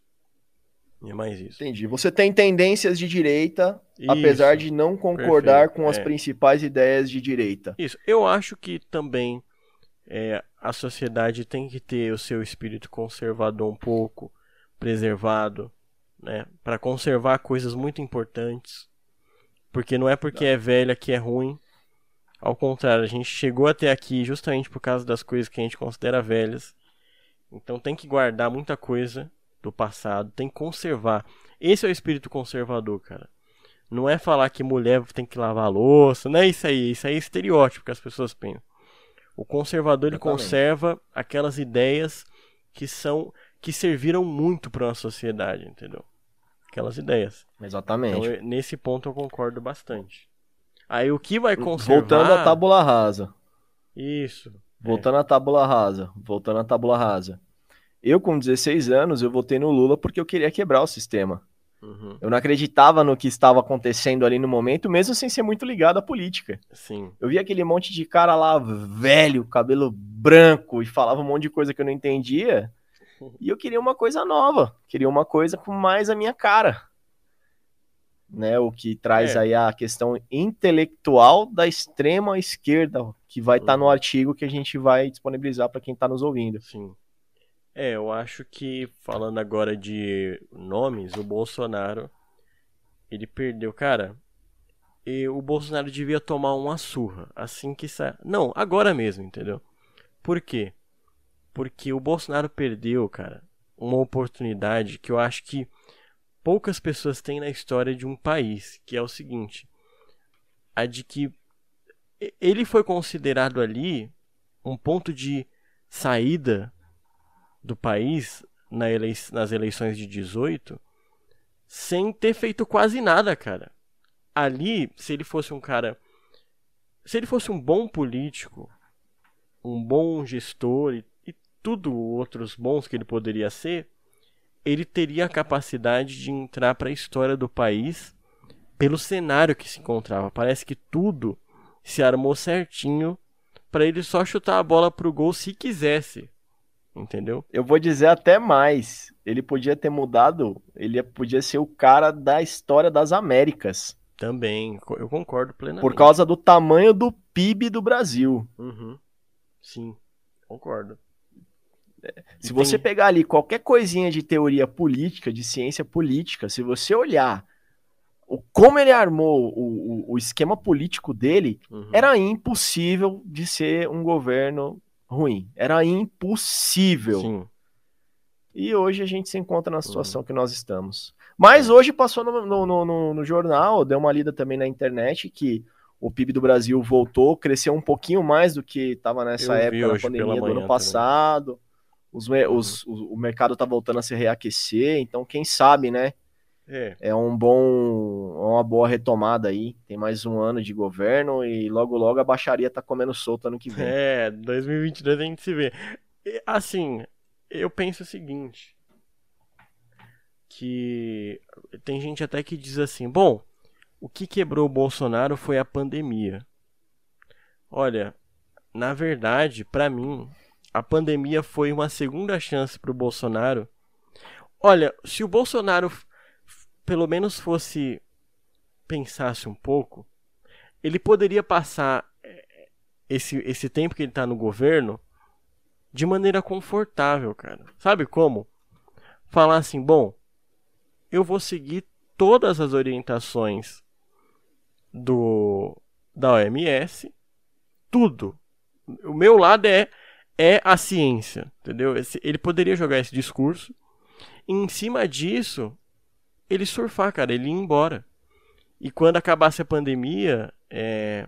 É mais isso. Entendi. Você tem tendências de direita, isso. apesar de não concordar Perfeito. com as é. principais ideias de direita. Isso. Eu acho que também é, a sociedade tem que ter o seu espírito conservador um pouco preservado, né? Para conservar coisas muito importantes. Porque não é porque é velha que é ruim. Ao contrário, a gente chegou até aqui justamente por causa das coisas que a gente considera velhas. Então tem que guardar muita coisa do passado, tem que conservar. Esse é o espírito conservador, cara. Não é falar que mulher tem que lavar louça, não é isso aí. Isso aí é estereótipo que as pessoas pensam. O conservador ele conserva aquelas ideias que são que serviram muito para uma sociedade, entendeu? Aquelas ideias. Exatamente. Então, nesse ponto eu concordo bastante. Aí o que vai conservar... Voltando à tábula rasa. Isso. Voltando é. à tábula rasa. Voltando à tábula rasa. Eu, com 16 anos, eu votei no Lula porque eu queria quebrar o sistema. Uhum. Eu não acreditava no que estava acontecendo ali no momento, mesmo sem ser muito ligado à política. Sim. Eu vi aquele monte de cara lá, velho, cabelo branco, e falava um monte de coisa que eu não entendia. E eu queria uma coisa nova, queria uma coisa com mais a minha cara. Né, o que traz é. aí a questão intelectual da extrema esquerda, que vai estar tá no uhum. artigo que a gente vai disponibilizar para quem está nos ouvindo. Sim. É, eu acho que, falando agora de nomes, o Bolsonaro, ele perdeu. Cara, e o Bolsonaro devia tomar uma surra assim que sai. Não, agora mesmo, entendeu? Por quê? Porque o Bolsonaro perdeu, cara, uma oportunidade que eu acho que poucas pessoas têm na história de um país, que é o seguinte: a de que ele foi considerado ali um ponto de saída do país na nas eleições de 18 sem ter feito quase nada, cara. Ali, se ele fosse um cara. Se ele fosse um bom político, um bom gestor e, e tudo outros bons que ele poderia ser, ele teria a capacidade de entrar para a história do país pelo cenário que se encontrava. Parece que tudo se armou certinho para ele só chutar a bola pro gol se quisesse entendeu? Eu vou dizer até mais. Ele podia ter mudado, ele podia ser o cara da história das Américas. Também, eu concordo plenamente. Por causa do tamanho do PIB do Brasil. Uhum. Sim, concordo. É, se você pegar ali qualquer coisinha de teoria política, de ciência política, se você olhar o, como ele armou o, o, o esquema político dele, uhum. era impossível de ser um governo ruim. Era impossível. Sim. E hoje a gente se encontra na situação uhum. que nós estamos. Mas hoje passou no, no, no, no, jornal, deu uma lida também na internet que o PIB do Brasil voltou, cresceu um pouquinho mais do que estava nessa Eu época da pandemia do ano passado. Os, uhum. os, o, o mercado está voltando a se reaquecer, então quem sabe, né? É. é um bom, uma boa retomada aí. Tem mais um ano de governo e logo logo a baixaria tá comendo solta ano que vem. É, 2022 a gente se vê. Assim, eu penso o seguinte, que tem gente até que diz assim, bom, o que quebrou o Bolsonaro foi a pandemia. Olha, na verdade, para mim, a pandemia foi uma segunda chance para o Bolsonaro. Olha, se o Bolsonaro pelo menos fosse pensasse um pouco, ele poderia passar eh, esse, esse tempo que ele está no governo de maneira confortável, cara. Sabe como? Falar assim, bom, eu vou seguir todas as orientações do da OMS, tudo. O meu lado é é a ciência, entendeu? Esse, ele poderia jogar esse discurso. E em cima disso, ele surfar, cara, ele ir embora. E quando acabasse a pandemia, é,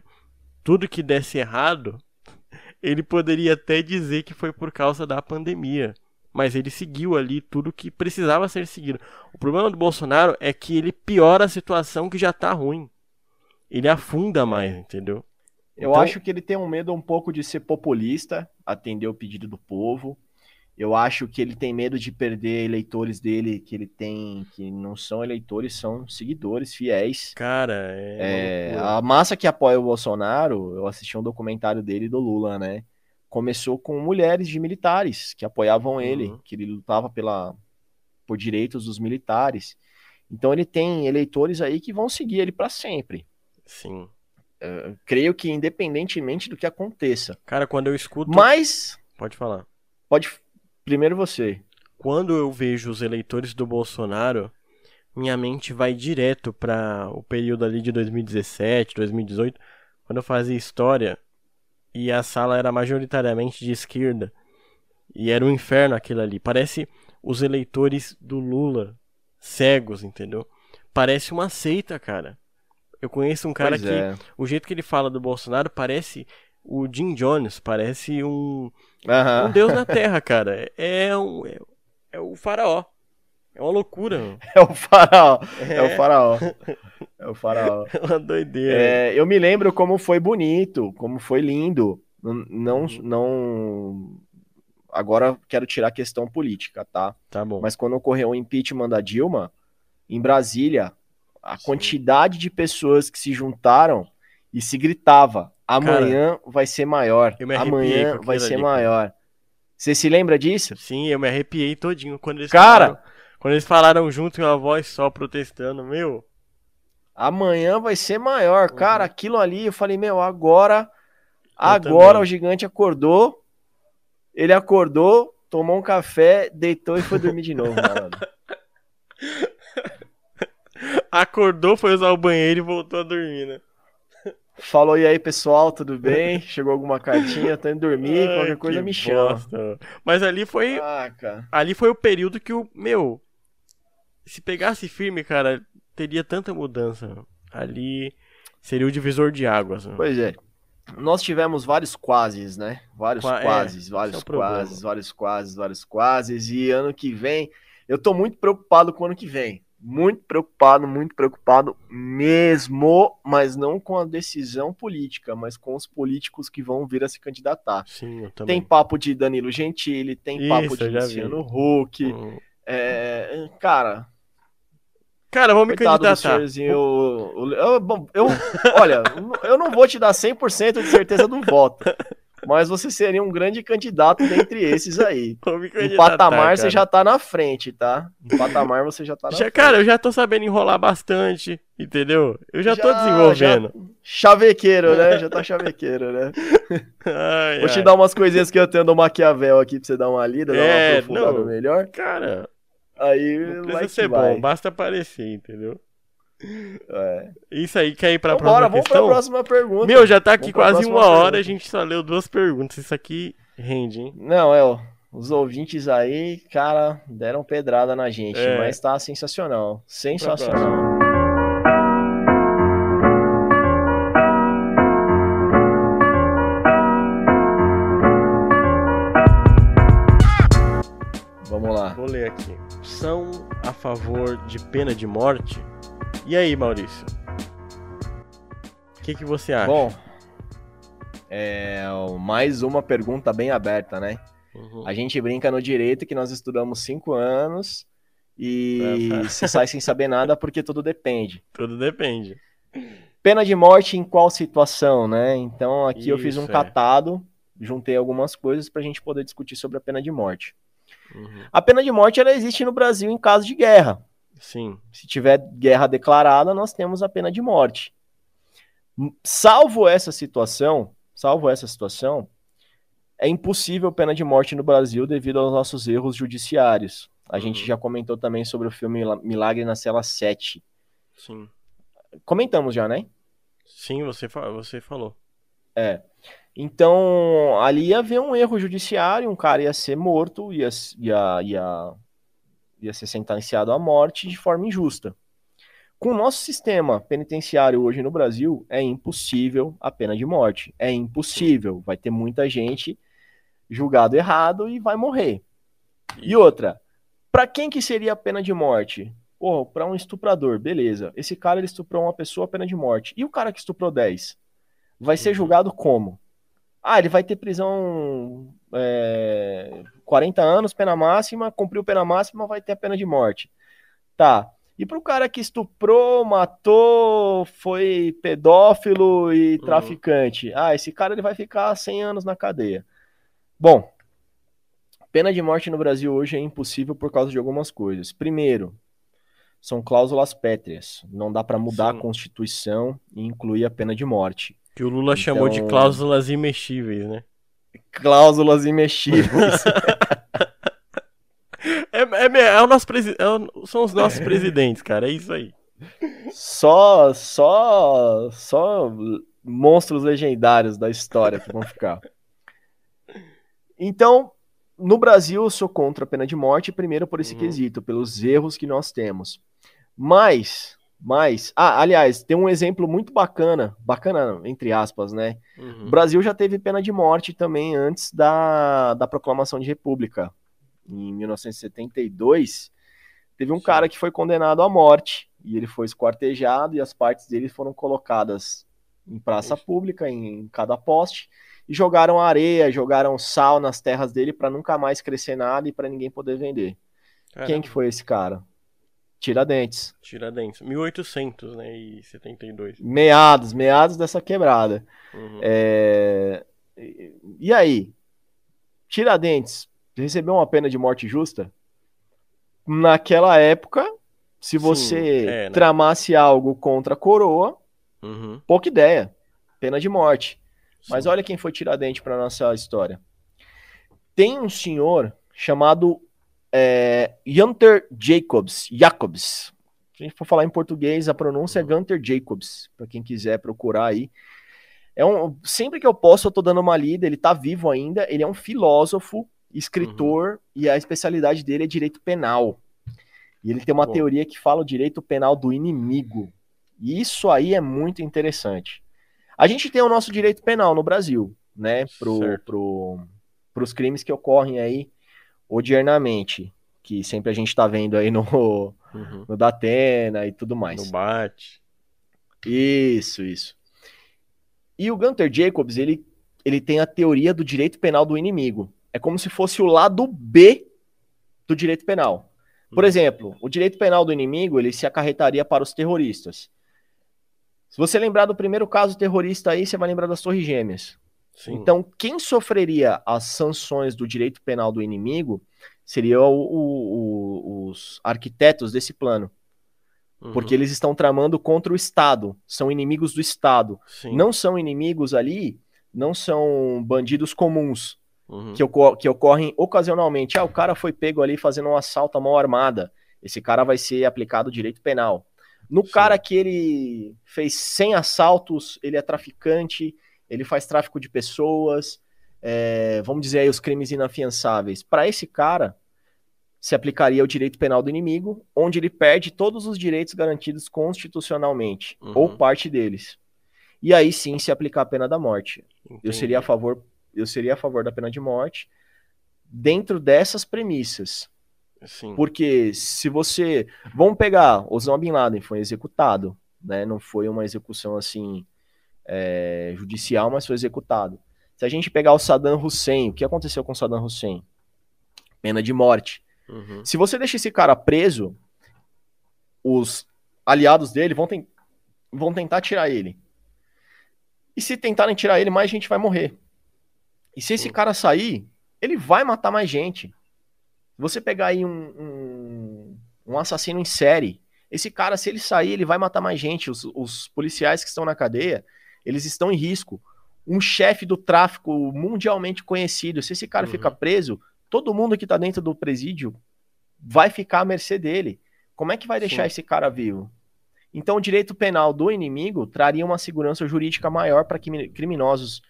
tudo que desse errado, ele poderia até dizer que foi por causa da pandemia. Mas ele seguiu ali tudo que precisava ser seguido. O problema do Bolsonaro é que ele piora a situação que já tá ruim. Ele afunda mais, entendeu? Eu então... acho que ele tem um medo um pouco de ser populista, atender o pedido do povo. Eu acho que ele tem medo de perder eleitores dele, que ele tem, que não são eleitores, são seguidores fiéis. Cara, é. é a massa que apoia o Bolsonaro, eu assisti um documentário dele do Lula, né? Começou com mulheres de militares que apoiavam uhum. ele, que ele lutava pela, por direitos dos militares. Então ele tem eleitores aí que vão seguir ele para sempre. Sim. Uh, creio que independentemente do que aconteça. Cara, quando eu escuto. Mas. Pode falar. Pode Primeiro você. Quando eu vejo os eleitores do Bolsonaro, minha mente vai direto para o período ali de 2017, 2018, quando eu fazia história e a sala era majoritariamente de esquerda. E era um inferno aquilo ali. Parece os eleitores do Lula cegos, entendeu? Parece uma seita, cara. Eu conheço um cara Pois que é. o jeito que ele fala do Bolsonaro parece o Jim Jones, parece um, um deus na terra, cara. É, um, é, é o faraó. É uma loucura. É o faraó. É, É. o faraó. É o faraó. É uma doideira. É, eu me lembro como foi bonito, como foi lindo. Não, não, Uhum. não- Agora quero tirar a questão política, tá? Tá bom. Mas quando ocorreu o impeachment da Dilma, em Brasília, a Sim. quantidade de pessoas que se juntaram e se gritava: amanhã vai ser maior, eu amanhã com vai ser ali, cara. maior. Você se lembra disso? Sim, eu me arrepiei todinho quando eles Cara! falaram. Quando eles falaram junto em uma voz só protestando, meu. Amanhã vai ser maior. Cara, aquilo ali, eu falei, meu, agora. Agora Uhum. também. o gigante acordou. Ele acordou, tomou um café, deitou e foi dormir de novo. Acordou, foi usar o banheiro e voltou a dormir, né? Falou, e aí, pessoal, tudo bem? Chegou alguma cartinha, tô indo dormir, Ai, qualquer coisa me chama. Mas ali foi, Ah, ali foi o período que o meu, se pegasse firme, cara, teria tanta mudança. Ali seria o divisor de águas. né? Pois é. Nós tivemos vários quases, né? Vários Qua- é, quases, esse vários é quases, vários quases, vários quases. E ano que vem, eu tô muito preocupado com o ano que vem. Muito preocupado, muito preocupado mesmo, mas não com a decisão política, mas com os políticos que vão vir a se candidatar. Sim, eu Tem papo de Danilo Gentili, tem papo Isso, de eu já vi. Luciano Huck. Hum. É, cara, Cara, vou me candidatar. eu, bom, eu- olha, eu não vou te dar 100% de certeza do voto, mas você seria um grande candidato dentre esses aí. Em patamar você cara. já tá na frente, tá? Em patamar você já tá na Já, frente. cara, eu já tô sabendo enrolar bastante, entendeu? Eu já, tô Já, desenvolvendo. Chavequeiro, né? Já tá chavequeiro, né? Ai, Vou te ai. dar umas coisinhas que eu tenho do Maquiavel aqui pra você dar uma lida, dar É, uma aprofundada não. melhor. Cara, Aí não precisa ser bom, basta aparecer, entendeu? É. Isso aí, quer ir pra Então, próxima bora, vamos pra questão? próxima pergunta. Meu, já tá aqui Vamos quase uma hora, pergunta. a gente só leu duas perguntas. Isso aqui rende, hein? Não, é, ó, os ouvintes aí, cara, deram pedrada na gente, É. mas tá sensacional. Sensacional. Vamos lá. Vou ler aqui. São a favor de pena de morte? E aí, Maurício? O que, que você acha? Bom, é mais uma pergunta bem aberta, né? Uhum. A gente brinca no direito que nós estudamos cinco anos e É, se sai sem saber nada porque tudo depende. Tudo depende. Pena de morte em qual situação, né? Então aqui eu fiz um Isso, é. catado, juntei algumas coisas para a gente poder discutir sobre a pena de morte. Uhum. A pena de morte ela existe no Brasil em caso de guerra. Sim. Se tiver guerra declarada, nós temos a pena de morte. Salvo essa situação, salvo essa situação, é impossível pena de morte no Brasil devido aos nossos erros judiciários. A gente Uhum. já comentou também sobre o filme Milagre na Cela 7. Sim. Comentamos já, né? Sim, você, você falou. Então, ali ia haver um erro judiciário, um cara ia ser morto, ia, ia, ia, ia ser sentenciado à morte de forma injusta. Com o nosso sistema penitenciário hoje no Brasil, é impossível a pena de morte. É impossível. Vai ter muita gente julgado errado e vai morrer. E outra, para quem que seria a pena de morte? Pô, para um estuprador, beleza. Esse cara ele estuprou uma pessoa, pena de morte. E o cara que estuprou 10? Vai ser Uhum. julgado como? Ah, ele vai ter prisão é, 40 anos, pena máxima, cumpriu pena máxima, vai ter a pena de morte. Tá. E pro cara que estuprou, matou, foi pedófilo e Uhum. traficante? Ah, esse cara ele vai ficar 100 anos na cadeia. Bom, pena de morte no Brasil hoje é impossível por causa de algumas coisas. Primeiro, são cláusulas pétreas. Não dá para mudar Sim. a Constituição e incluir a pena de morte. Que o Lula chamou de Então- cláusulas imexíveis, né? Cláusulas imexíveis. É, é, é o nosso presi- é são os nossos presidentes, cara. É isso aí. só, só, só monstros legendários da história que vão ficar. Então, no Brasil eu sou contra a pena de morte, primeiro por esse uhum. quesito, pelos erros que nós temos. Mas, mas, ah, aliás, tem um exemplo muito bacana, bacana entre aspas, né? Uhum. O Brasil já teve pena de morte também antes da, da proclamação de república. Em 1972, teve um cara que foi condenado à morte e ele foi esquartejado e as partes dele foram colocadas em praça pública, em, em cada poste e jogaram areia, jogaram sal nas terras dele para nunca mais crescer nada e para ninguém poder vender. Caramba. Quem que foi esse cara? Tiradentes. Tiradentes. 1800, né? E 72. Meados, meados dessa quebrada. Uhum. É... E aí? Tiradentes recebeu uma pena de morte justa? Naquela época, se você Sim, é, né? tramasse algo contra a coroa, uhum. pouca ideia. Pena de morte. Mas olha quem foi Tiradentes para nossa história. Tem um senhor chamado é, Gunter Jacobs. Jacobs. Se a gente for falar em português, a pronúncia é Gunter Jacobs, para quem quiser procurar aí. É um, sempre que eu posso, eu tô dando uma lida, ele tá vivo ainda, ele é um filósofo, escritor, uhum. e a especialidade dele é direito penal. E ele tem uma Pô. teoria que fala o direito penal do inimigo. E isso aí é muito interessante. A gente tem o nosso direito penal no Brasil, né? Pro, pro, pros crimes que ocorrem aí odiernamente, que sempre a gente está vendo aí no, uhum. no Datena e tudo mais. No Bate. Isso, isso. E o Gunter Jacobs, ele, ele tem a teoria do direito penal do inimigo. É como se fosse o lado B do direito penal. Por uhum. exemplo, o direito penal do inimigo, ele se acarretaria para os terroristas. Se você lembrar do primeiro caso terrorista aí, você vai lembrar das Torres Gêmeas. Sim. Então, quem sofreria as sanções do direito penal do inimigo seriam os arquitetos desse plano. Uhum. Porque eles estão tramando contra o Estado, são inimigos do Estado. Sim. Não são inimigos ali, não são bandidos comuns uhum. que, ocor que ocorrem ocasionalmente. Ah, o cara foi pego ali fazendo um assalto à mão armada. Esse cara vai ser aplicado direito penal. No Sim. cara que ele fez 100 assaltos, ele é traficante, ele faz tráfico de pessoas, é, vamos dizer aí os crimes inafiançáveis. Para esse cara, se aplicaria o direito penal do inimigo, onde ele perde todos os direitos garantidos constitucionalmente, uhum. ou parte deles. E aí sim se aplicar a pena da morte. Entendi. Eu seria a favor, eu seria a favor da pena de morte dentro dessas premissas. Sim. Porque se você. Vamos pegar, Osama Bin Laden foi executado, né? Não foi uma execução assim é, judicial, mas foi executado. Se a gente pegar o Saddam Hussein, o que aconteceu com Saddam Hussein? Pena de morte. Uhum. Se você deixa esse cara preso, os aliados dele vão, ten vão tentar tirar ele. E se tentarem tirar ele, mais gente vai morrer. E se esse cara sair, ele vai matar mais gente. Você pegar aí um, um, um, assassino em série, esse cara, se ele sair, ele vai matar mais gente. Os, os policiais que estão na cadeia, eles estão em risco. Um chefe do tráfico mundialmente conhecido, se esse cara uhum. ficar preso, todo mundo que está dentro do presídio vai ficar à mercê dele. Como é que vai deixar Sim. esse cara vivo? Então, o direito penal do inimigo traria uma segurança jurídica maior para criminosos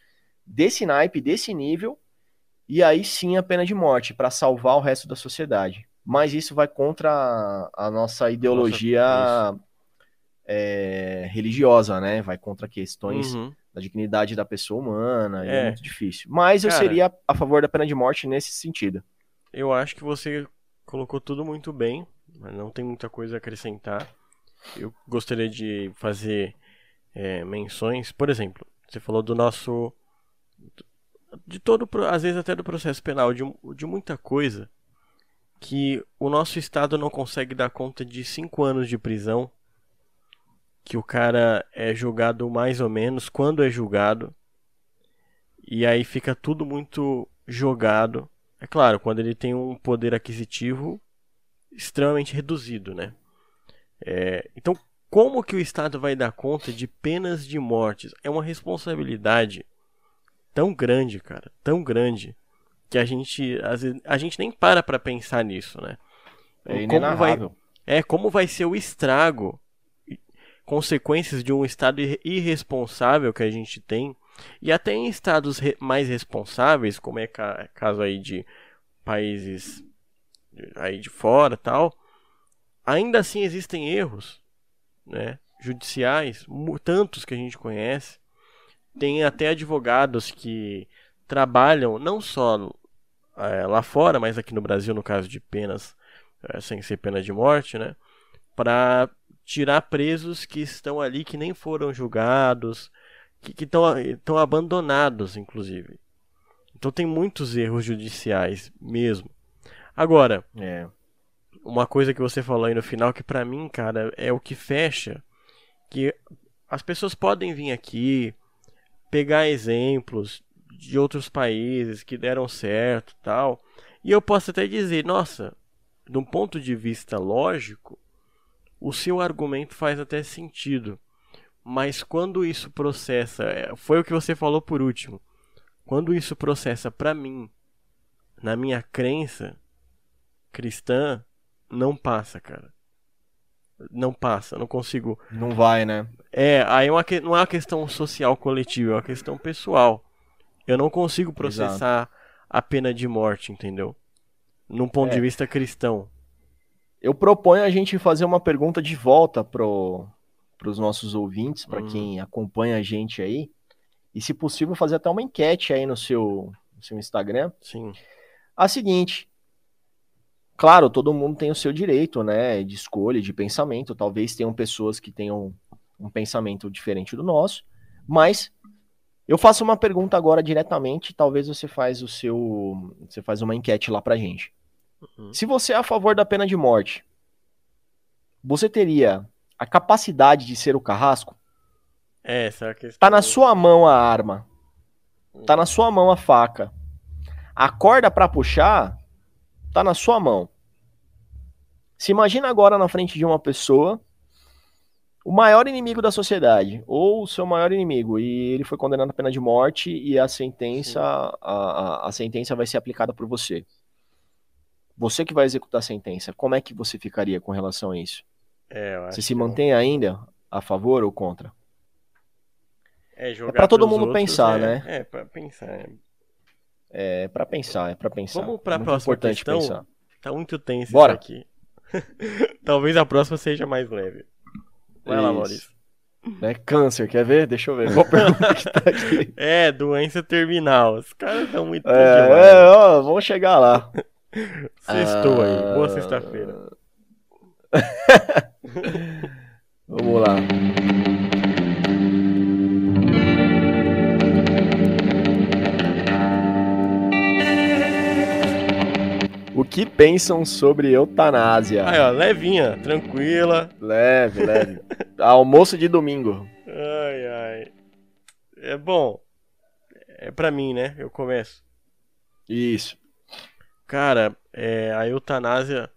desse naipe, desse nível, e aí sim a pena de morte para salvar o resto da sociedade. Mas isso vai contra a, a nossa ideologia nossa, é, religiosa, né? Vai contra questões uhum. da dignidade da pessoa humana, é, é muito difícil. Mas eu Cara, seria a favor da pena de morte nesse sentido. Eu acho que você colocou tudo muito bem, mas não tem muita coisa a acrescentar. Eu gostaria de fazer é, menções, por exemplo, você falou do nosso de todo, às vezes até do processo penal, de, de muita coisa que o nosso Estado não consegue dar conta de cinco anos de prisão, que o cara é julgado mais ou menos, quando é julgado, e aí fica tudo muito jogado. É claro, quando ele tem um poder aquisitivo extremamente reduzido, né? É, então, como que o Estado vai dar conta de penas de mortes? É uma responsabilidade tão grande, cara, tão grande, que a gente, às vezes, a gente nem para pra pensar nisso, né? É como vai, é, como vai ser o estrago, consequências de um estado irresponsável que a gente tem, e até em estados mais responsáveis, como é ca caso aí de países aí de fora tal, ainda assim existem erros, né? Judiciais, tantos que a gente conhece. Tem até advogados que trabalham não só é, lá fora, mas aqui no Brasil, no caso de penas é, sem ser pena de morte, né? Para tirar presos que estão ali, que nem foram julgados, que estão abandonados, inclusive. Então tem muitos erros judiciais mesmo. Agora, é. uma coisa que você falou aí no final que para mim, cara, é o que fecha, que as pessoas podem vir aqui pegar exemplos de outros países que deram certo, tal, e eu posso até dizer, nossa, de um ponto de vista lógico, o seu argumento faz até sentido. Mas quando isso processa, é, foi o que você falou por último. Quando isso processa para mim, na minha crença cristã, não passa, cara. Não passa, não consigo. Não vai, né? É, aí é uma, não é uma questão social coletiva, é uma questão pessoal. Eu não consigo processar Exato. a pena de morte, entendeu? Num ponto é. de vista cristão. Eu proponho a gente fazer uma pergunta de volta pro, os nossos ouvintes, para uhum. quem acompanha a gente aí. E, se possível, fazer até uma enquete aí no seu, no seu Instagram. Sim. A seguinte. Claro, todo mundo tem o seu direito, né, de escolha, de pensamento. Talvez tenham pessoas que tenham um pensamento diferente do nosso, mas eu faço uma pergunta agora diretamente, talvez você faz o seu, você faz uma enquete lá pra gente. Uhum. Se você é a favor da pena de morte, você teria a capacidade de ser o carrasco? É, essa é a questão. Tá na sua mão a arma. Tá na sua mão a faca. A corda para puxar tá na sua mão. Se imagina agora na frente de uma pessoa o maior inimigo da sociedade, ou o seu maior inimigo, e ele foi condenado à pena de morte e a sentença, a, a, a, sentença vai ser aplicada por você. Você que vai executar a sentença, como é que você ficaria com relação a isso? É, você se mantém eu... ainda a favor ou contra? É, é para todo mundo outros, pensar, é, né? É, para pensar. É, é para pensar, é para pensar. Vamos para a próxima importante questão. Pensar. Tá muito tenso Bora. isso aqui. Talvez a próxima seja mais leve. Vai lá, Maurício. É câncer, quer ver? Deixa eu ver. Pergunta que tá aqui? É, doença terminal. Os caras estão muito. É, é, ó, vamos chegar lá. Sextou ah... aí. Boa sexta-feira. vamos lá. Que pensam sobre eutanásia? Aí, ó, levinha, tranquila. Leve, leve. Almoço de domingo. Ai, ai. É bom. É pra mim, né? Eu começo. Isso. Cara, é, a eutanásia,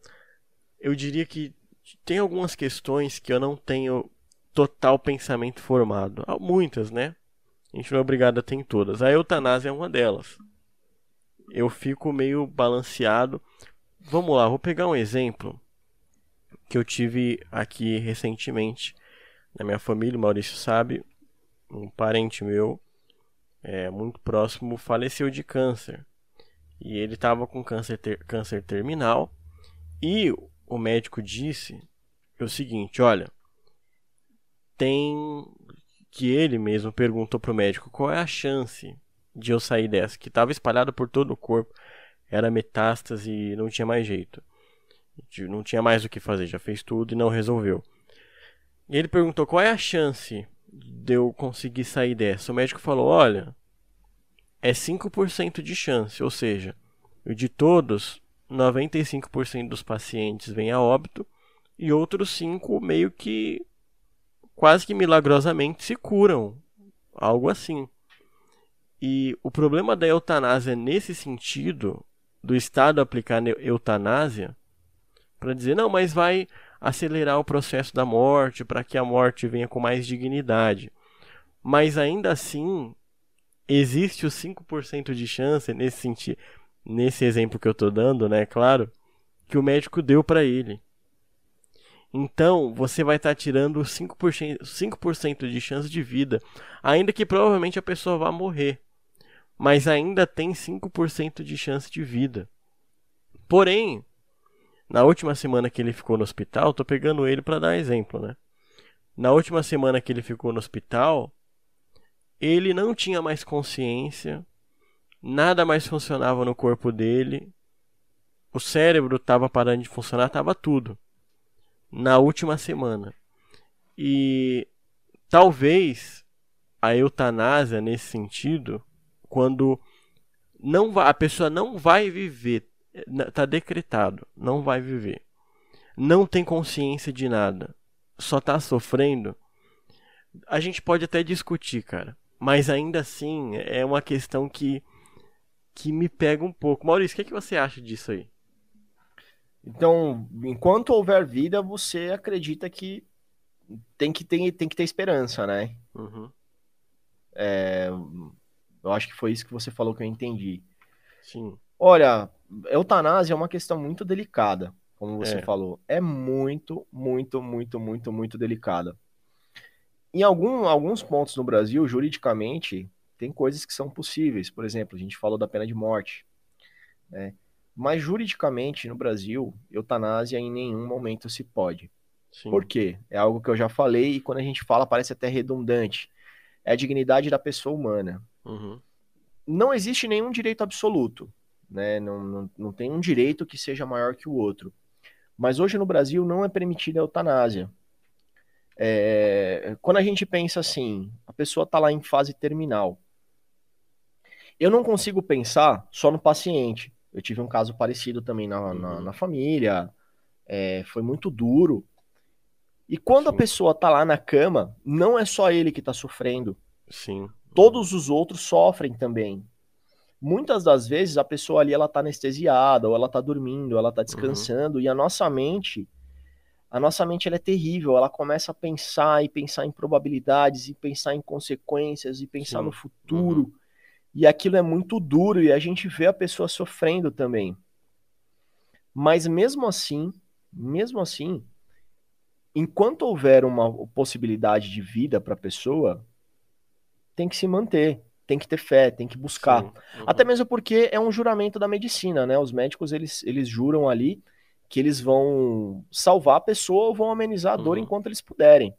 eu diria que tem algumas questões que eu não tenho total pensamento formado. Há muitas, né? A gente não é obrigado a ter em todas. A eutanásia é uma delas eu fico meio balanceado. Vamos lá, vou pegar um exemplo que eu tive aqui recentemente na minha família. O Maurício sabe, um parente meu, é, muito próximo, faleceu de câncer. E ele estava com câncer, ter, câncer terminal. E o médico disse o seguinte: olha, tem. Que ele mesmo perguntou para o médico qual é a chance de eu sair dessa, que estava espalhada por todo o corpo, era metástase e não tinha mais jeito. Não tinha mais o que fazer, já fez tudo e não resolveu. E ele perguntou qual é a chance de eu conseguir sair dessa. O médico falou: olha, é 5% de chance, ou seja, de todos, 95% dos pacientes vêm a óbito e outros 5 meio que quase que milagrosamente se curam. Algo assim. E o problema da eutanásia nesse sentido, do Estado aplicar eutanásia, para dizer, não, mas vai acelerar o processo da morte, para que a morte venha com mais dignidade. Mas ainda assim, existe os 5% de chance, nesse, sentido, nesse exemplo que eu estou dando, né, claro, que o médico deu para ele. Então, você vai estar tá tirando 5%, 5% de chance de vida, ainda que provavelmente a pessoa vá morrer mas ainda tem 5% de chance de vida. Porém, na última semana que ele ficou no hospital, tô pegando ele para dar exemplo, né? Na última semana que ele ficou no hospital, ele não tinha mais consciência, nada mais funcionava no corpo dele, o cérebro estava parando de funcionar, estava tudo. Na última semana. E talvez a eutanásia nesse sentido, quando não vai, a pessoa não vai viver, está decretado, não vai viver. Não tem consciência de nada, só está sofrendo. A gente pode até discutir, cara, mas ainda assim é uma questão que que me pega um pouco. Maurício, o que, é que você acha disso aí? Então, enquanto houver vida, você acredita que tem que ter, tem que ter esperança, né? Uhum. É, eu acho que foi isso que você falou que eu entendi. Sim. Olha, eutanásia é uma questão muito delicada, como você é. falou. É muito, muito, muito, muito, muito delicada. Em algum, alguns pontos no Brasil, juridicamente, tem coisas que são possíveis. Por exemplo, a gente falou da pena de morte. Né? Mas juridicamente, no Brasil, eutanásia em nenhum momento se pode. Sim. Por quê? É algo que eu já falei e quando a gente fala parece até redundante. É a dignidade da pessoa humana. Uhum. Não existe nenhum direito absoluto. Né? Não, não, não tem um direito que seja maior que o outro. Mas hoje no Brasil não é permitida a eutanásia. É, quando a gente pensa assim, a pessoa está lá em fase terminal. Eu não consigo pensar só no paciente. Eu tive um caso parecido também na, uhum. na, na, família. É, foi muito duro. E quando Sim. a pessoa tá lá na cama, não é só ele que tá sofrendo. Sim. Todos os outros sofrem também. Muitas das vezes a pessoa ali ela tá anestesiada, ou ela tá dormindo, ou ela tá uhum. descansando, uhum. e a nossa mente, a nossa mente ela é terrível, ela começa a pensar e pensar em probabilidades, e pensar em consequências, e pensar Sim. no futuro. Uhum. E aquilo é muito duro e a gente vê a pessoa sofrendo também. Mas mesmo assim, mesmo assim, enquanto houver uma possibilidade de vida para a pessoa, tem que se manter, tem que ter fé, tem que buscar. Uhum. Até mesmo porque é um juramento da medicina, né? Os médicos eles, eles juram ali que eles vão salvar a pessoa ou vão amenizar a dor uhum. enquanto eles puderem.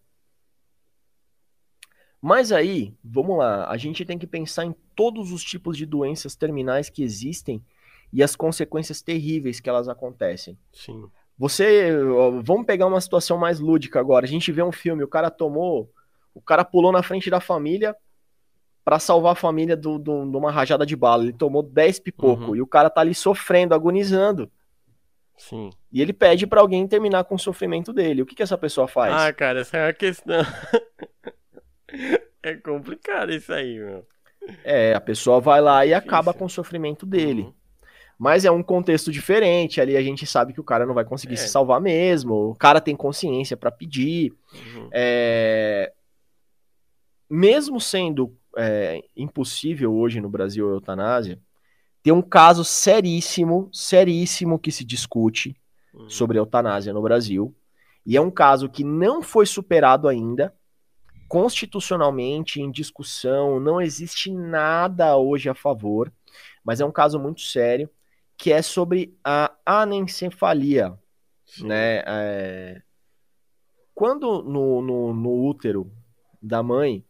Mas aí, vamos lá, a gente tem que pensar em todos os tipos de doenças terminais que existem e as consequências terríveis que elas acontecem. Sim. Você, vamos pegar uma situação mais lúdica agora. A gente vê um filme, o cara tomou, o cara pulou na frente da família para salvar a família de uma rajada de bala. Ele tomou 10 pipoco uhum. e o cara tá ali sofrendo, agonizando. Sim. E ele pede para alguém terminar com o sofrimento dele. O que que essa pessoa faz? Ah, cara, essa é uma questão. é complicado isso aí, meu. É, a pessoa vai lá e acaba com o sofrimento dele. Uhum. Mas é um contexto diferente, ali a gente sabe que o cara não vai conseguir é. se salvar mesmo, o cara tem consciência para pedir. Uhum. É... Mesmo sendo é, impossível hoje no Brasil a eutanásia, tem um caso seríssimo, seríssimo que se discute uhum. sobre eutanásia no Brasil. E é um caso que não foi superado ainda, constitucionalmente em discussão, não existe nada hoje a favor, mas é um caso muito sério, que é sobre a anencefalia, Sim. né? É... Quando no, no, no útero da mãe,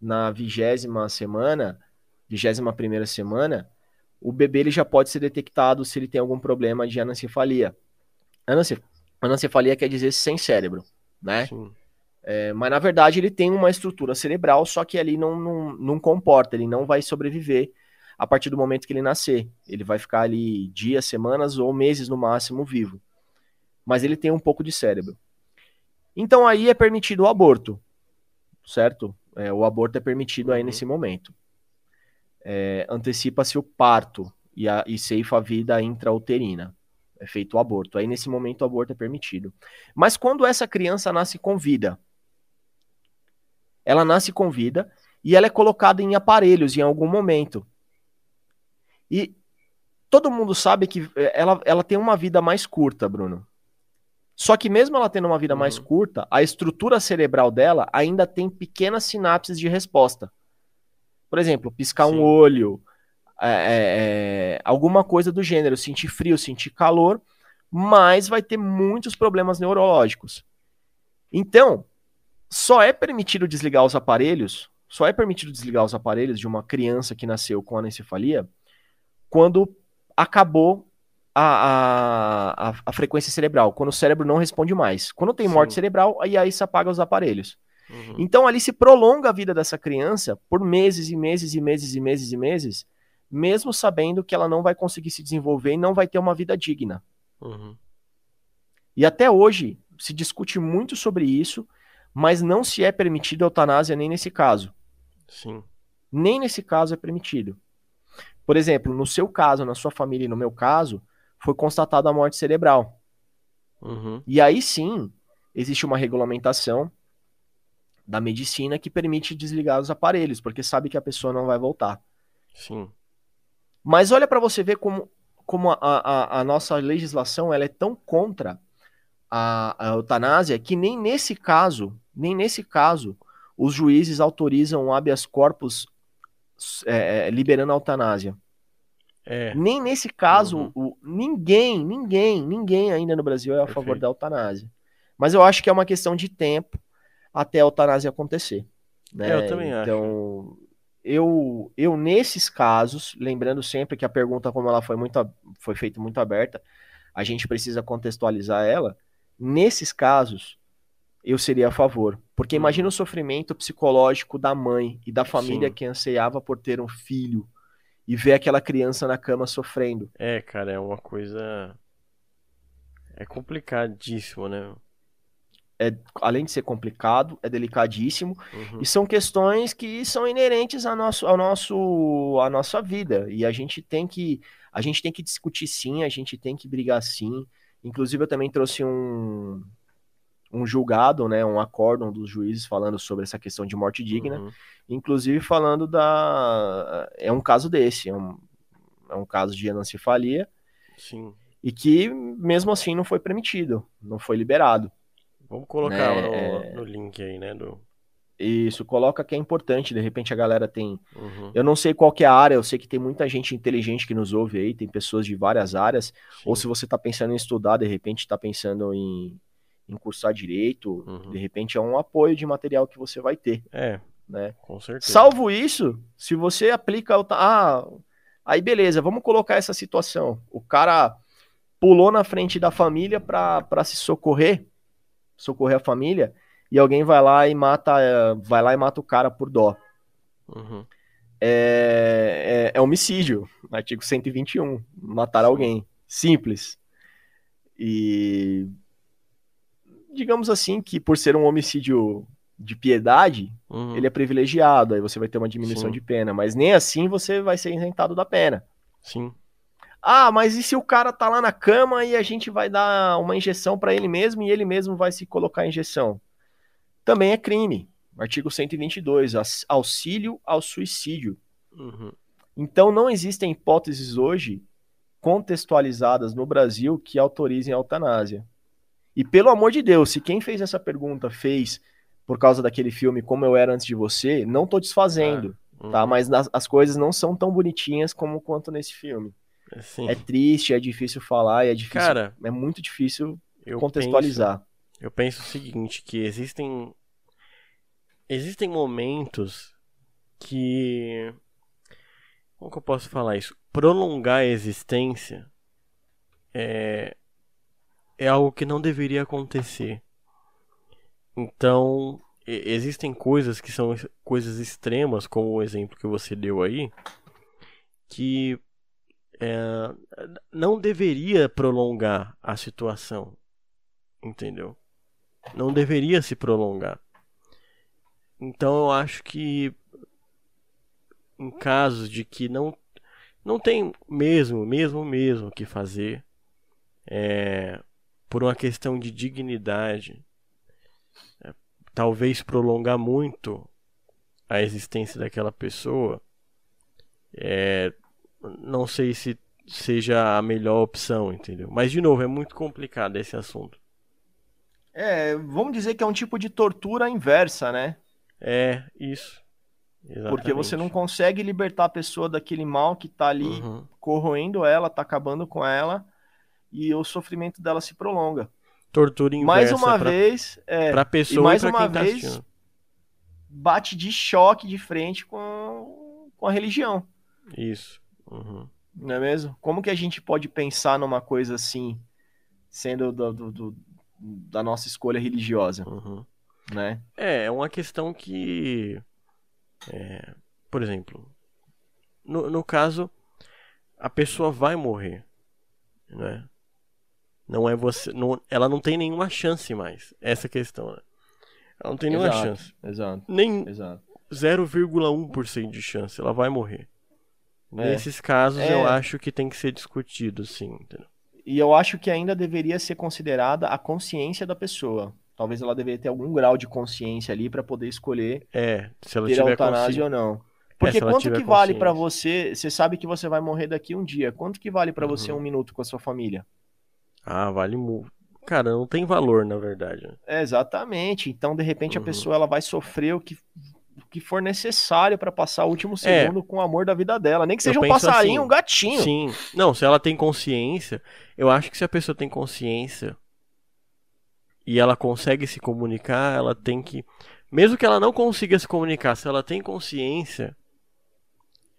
na vigésima semana, vigésima primeira semana, o bebê ele já pode ser detectado se ele tem algum problema de anencefalia. Anencefalia quer dizer sem cérebro, né? É, mas na verdade ele tem uma estrutura cerebral, só que ali não, não, não comporta, ele não vai sobreviver a partir do momento que ele nascer. Ele vai ficar ali dias, semanas ou meses no máximo vivo. Mas ele tem um pouco de cérebro. Então aí é permitido o aborto, certo? É, o aborto é permitido aí uhum. nesse momento. É, Antecipa-se o parto e, a, e ceifa a vida intrauterina. É feito o aborto. Aí nesse momento o aborto é permitido. Mas quando essa criança nasce com vida, ela nasce com vida e ela é colocada em aparelhos em algum momento. E todo mundo sabe que eh, ela, ela tem uma vida mais curta, Bruno. Só que mesmo ela tendo uma vida uhum. mais curta, a estrutura cerebral dela ainda tem pequenas sinapses de resposta. Por exemplo, piscar Sim. um olho, é, é, alguma coisa do gênero, sentir frio, sentir calor, mas vai ter muitos problemas neurológicos. Então, só é permitido desligar os aparelhos, só é permitido desligar os aparelhos de uma criança que nasceu com anencefalia quando acabou a, a, a, frequência cerebral, quando o cérebro não responde mais. Quando tem morte Sim. cerebral, aí, aí se apaga os aparelhos. Uhum. Então ali se prolonga a vida dessa criança por meses e meses e meses e meses e meses, mesmo sabendo que ela não vai conseguir se desenvolver e não vai ter uma vida digna. Uhum. E até hoje se discute muito sobre isso, mas não se é permitido eutanásia nem nesse caso. Sim. Nem nesse caso é permitido. Por exemplo, no seu caso, na sua família e no meu caso, foi constatada a morte cerebral. Uhum. E aí sim, existe uma regulamentação da medicina que permite desligar os aparelhos, porque sabe que a pessoa não vai voltar. Sim. Mas olha para você ver como, como a, a, a, nossa legislação ela é tão contra a, a eutanásia que nem nesse caso, nem nesse caso, os juízes autorizam habeas corpus é, é, liberando a eutanásia. É. Nem nesse caso, uhum. o, ninguém, ninguém, ninguém ainda no Brasil é a Perfeito. favor da eutanásia. Mas eu acho que é uma questão de tempo até a eutanásia acontecer. Né? É, eu também então, acho. Então, eu, eu nesses casos, lembrando sempre que a pergunta, como ela foi muito, foi feita muito aberta, a gente precisa contextualizar ela. Nesses casos, eu seria a favor. Porque uhum. imagina o sofrimento psicológico da mãe e da família Sim. que anseiava por ter um filho e ver aquela criança na cama sofrendo. É, cara, é uma coisa. É complicadíssimo, né? É, além de ser complicado, é delicadíssimo. Uhum. E são questões que são inerentes ao nosso, ao nosso, à nossa vida. E a gente tem que. A gente tem que discutir sim, a gente tem que brigar sim. Inclusive, eu também trouxe um, um julgado, né, um acórdão dos juízes falando sobre essa questão de morte digna, uhum. inclusive falando da é um caso desse, é um, é um caso de anencefalia. Sim. E que mesmo assim não foi permitido, não foi liberado. Vamos colocar né? no, é. no, link aí, né, do isso, coloca que é importante, de repente a galera tem. Uhum. Eu não sei qual que é a área, eu sei que tem muita gente inteligente que nos ouve aí, tem pessoas de várias áreas. Sim. Ou se você está pensando em estudar, de repente está pensando em, em cursar direito, uhum. de repente é um apoio de material que você vai ter. É, né? Com certeza. Salvo isso, se você aplica. Ah, aí beleza, vamos colocar essa situação. O cara pulou na frente da família para se socorrer, socorrer a família, e alguém vai lá e mata, vai lá e mata o cara por dó. Uhum. É, é, é, homicídio, artigo 121, matar Sim. alguém, simples. E digamos assim, que por ser um homicídio de piedade, uhum. ele é privilegiado, aí você vai ter uma diminuição Sim. de pena, mas nem assim você vai ser isentado da pena. Sim. Ah, mas e se o cara tá lá na cama e a gente vai dar uma injeção para ele mesmo e ele mesmo vai se colocar a injeção? Também é crime. Artigo 122, auxílio ao suicídio. Uhum. Então não existem hipóteses hoje contextualizadas no Brasil que autorizem a eutanásia. E pelo amor de Deus, se quem fez essa pergunta fez por causa daquele filme Como Eu Era Antes de Você, não tô desfazendo, é. uhum. tá? Mas as, as, coisas não são tão bonitinhas como quanto nesse filme. Sim. É triste, é difícil falar, é difícil. Cara, é muito difícil eu contextualizar. Penso, eu penso o seguinte, que existem existem momentos que como que eu posso falar isso? Prolongar a existência é, é algo que não deveria acontecer. Então, existem coisas que são coisas extremas, como o exemplo que você deu aí, que é, não deveria prolongar a situação. Entendeu? Não deveria se prolongar. Então eu acho que em casos de que não não tem mesmo, mesmo, mesmo que fazer, é, por uma questão de dignidade, é, talvez prolongar muito a existência daquela pessoa, é, não sei se seja a melhor opção, entendeu? Mas de novo, é muito complicado esse assunto. É, vamos dizer que é um tipo de tortura inversa, né? É, isso. Exatamente. Porque você não consegue libertar a pessoa daquele mal que tá ali Uhum. corroendo ela, tá acabando com ela, e o sofrimento dela se prolonga. Tortura inversa mais uma pra, vez, é, pra pessoa e mais pra uma quem tá vez, assistindo. bate de choque de frente com, com a religião, Isso. Uhum. não é mesmo? Como que a gente pode pensar numa coisa assim, sendo do- do- do- da nossa escolha religiosa, Uhum. né? É, é uma questão que. é, por exemplo, no, no caso, a pessoa vai morrer. Né? Não é você. Não, ela não tem nenhuma chance mais. Essa é questão, né? Ela não tem nenhuma Exato, chance. Exato, Nem exato. 0,1% de chance. Ela vai morrer. É. Nesses casos, É. eu acho que tem que ser discutido, sim. Entendeu? E eu acho que ainda deveria ser considerada a consciência da pessoa. Talvez ela deveria ter algum grau de consciência ali para poder escolher É, se ela ter tiver eutanásia ou não. Porque se ela quanto que vale pra consciência. você? Você sabe que você vai morrer daqui um dia. Quanto que vale pra Uhum. você um minuto com a sua família? Ah, vale muito. Cara, não tem valor, na verdade. É, exatamente. Então, de repente, a Uhum. pessoa ela vai sofrer o que, o que for necessário pra passar o último É. segundo com o amor da vida dela. Nem que seja um penso passarinho, assim, um gatinho. Sim. Não, se ela tem consciência, eu acho que se a pessoa tem consciência e ela consegue se comunicar, ela tem que. Mesmo que ela não consiga se comunicar, se ela tem consciência,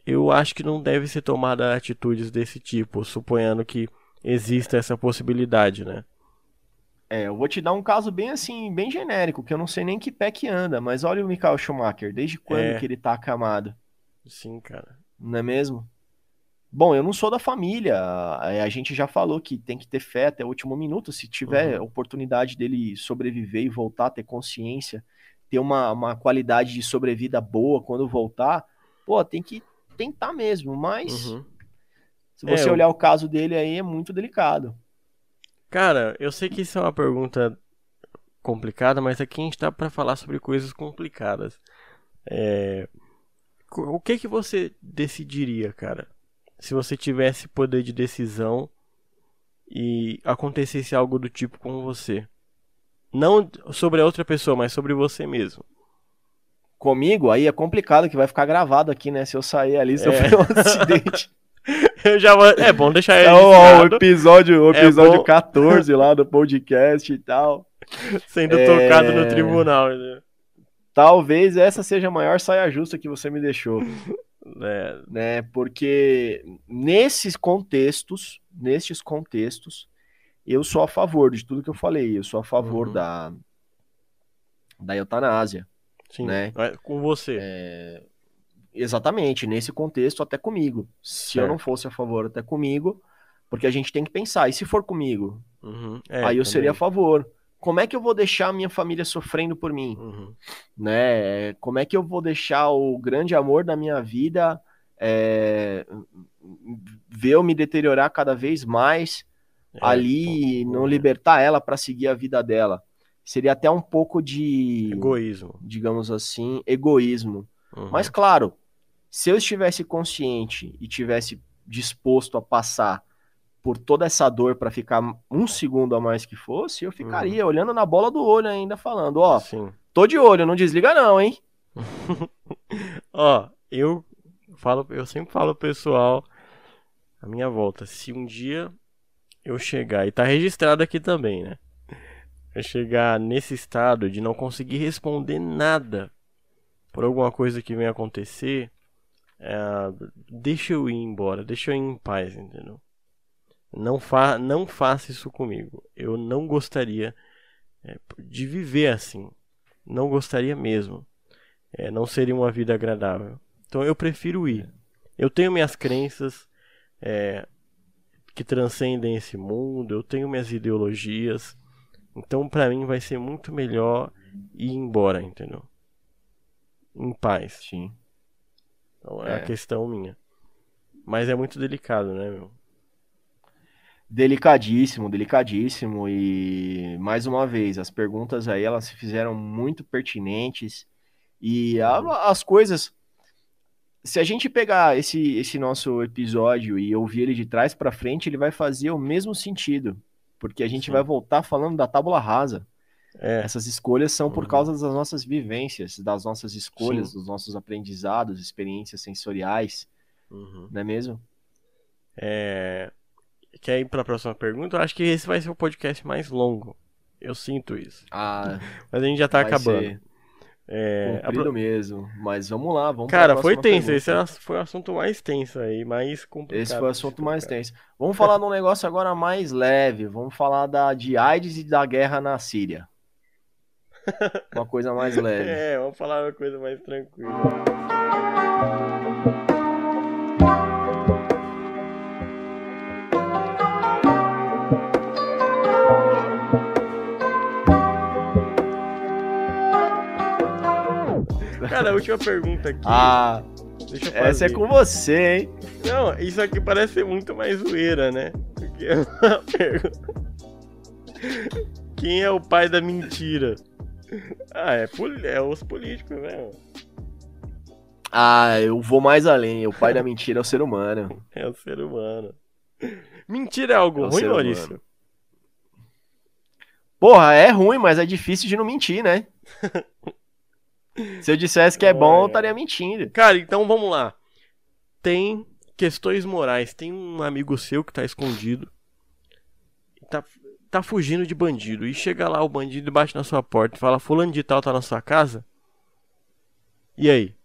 eu acho que não deve ser tomada atitudes desse tipo, suponhando que exista essa possibilidade, né? É, eu vou te dar um caso bem assim, bem genérico, que eu não sei nem que pé que anda, mas olha o Michael Schumacher, desde quando É. que ele tá acamado, Sim, cara. não é mesmo? Bom, eu não sou da família, a a gente já falou que tem que ter fé até o último minuto, se tiver Uhum. oportunidade dele sobreviver e voltar a ter consciência, ter uma, uma qualidade de sobrevida boa quando voltar, pô, tem que tentar mesmo, mas Uhum. Se você É, eu- olhar o caso dele aí é muito delicado. Cara, eu sei que isso é uma pergunta complicada, mas aqui a gente tá pra falar sobre coisas complicadas. É, O que que você decidiria, cara? Se você tivesse poder de decisão e acontecesse algo do tipo com você. Não sobre a outra pessoa, mas sobre você mesmo. Comigo, aí é complicado que vai ficar gravado aqui, né? Se eu sair ali, se eu É. for um acidente. Eu já vou... É bom deixar É o, ó, o episódio, o É episódio bom. 14 lá do podcast e tal. sendo É. tocado no tribunal. né? Talvez essa seja a maior saia justa que você me deixou, É, né? Porque nesses contextos, nesses contextos, eu sou a favor de tudo que eu falei. Eu sou a favor Uhum. da, da eutanásia. sim, Né? é com você. É, exatamente, nesse contexto, até comigo. Se eu Certo. não fosse a favor, até comigo, porque a gente tem que pensar, e se for comigo? Uhum, é, aí eu também. seria a favor. Como é que eu vou deixar a minha família sofrendo por mim? Uhum. Né? Como é que eu vou deixar o grande amor da minha vida é, ver eu me deteriorar cada vez mais É, ali não libertar ela para seguir a vida dela? Seria até um pouco de, Egoísmo. digamos assim, egoísmo. Uhum. Mas claro, se eu estivesse consciente e tivesse disposto a passar por toda essa dor para ficar um segundo a mais que fosse, eu ficaria olhando na bola do olho ainda falando, ó, Sim. tô de olho, não desliga não, hein? Ó, eu falo, eu sempre falo pessoal a minha volta, se um dia eu chegar, e tá registrado aqui também, né? Eu chegar nesse estado de não conseguir responder nada por alguma coisa que venha acontecer, é, deixa eu ir embora, deixa eu ir em paz, entendeu? Não, fa não faça isso comigo. Eu não gostaria é, de viver assim. Não gostaria mesmo. É, não seria uma vida agradável. Então eu prefiro ir. Eu tenho minhas crenças é, que transcendem esse mundo, eu tenho minhas ideologias. Então pra mim vai ser muito melhor ir embora, entendeu? Em paz. Sim. Então é, É. a questão minha. Mas é muito delicado, né, meu? Delicadíssimo, delicadíssimo e mais uma vez, as perguntas aí elas se fizeram muito pertinentes e a- as coisas se a gente pegar esse, esse nosso episódio e ouvir ele de trás para frente, ele vai fazer o mesmo sentido, porque a gente Sim. vai voltar falando da tábula rasa. É. Essas escolhas são por uhum. causa das nossas vivências, das nossas escolhas, Sim. dos nossos aprendizados, experiências sensoriais. Uhum. Não é mesmo? É... Quer ir para a próxima pergunta? Eu acho que esse vai ser o podcast mais longo. Eu sinto isso. Ah, Mas a gente já tá acabando. Ser... É, Comprido a... mesmo. Mas vamos lá, vamos Cara, foi tenso. Pergunta. Esse foi o assunto mais tenso aí, mais complicado. Esse foi o assunto mais tenso. Vamos falar de um negócio agora mais leve. Vamos falar da, de AIDS e da guerra na Síria. Uma coisa mais leve. É, vamos falar uma coisa mais tranquila. Cara, a última pergunta aqui. Ah, essa é com você, hein? Não, isso aqui parece ser muito mais zoeira, né? Porque é uma pergunta. Quem é o pai da mentira? Ah, é, é os políticos, né? Ah, eu vou mais além. O pai da mentira é o ser humano. É o ser humano. Mentira é algo é ruim, Maurício? Humano. Porra, é ruim, mas é difícil de não mentir, né? Se eu dissesse que é bom, eu estaria mentindo. Cara, então vamos lá. Tem questões morais. Tem um amigo seu que tá escondido. Tá, tá fugindo de bandido. E chega lá o bandido bate na sua porta e fala: Fulano de tal tá na sua casa? E aí?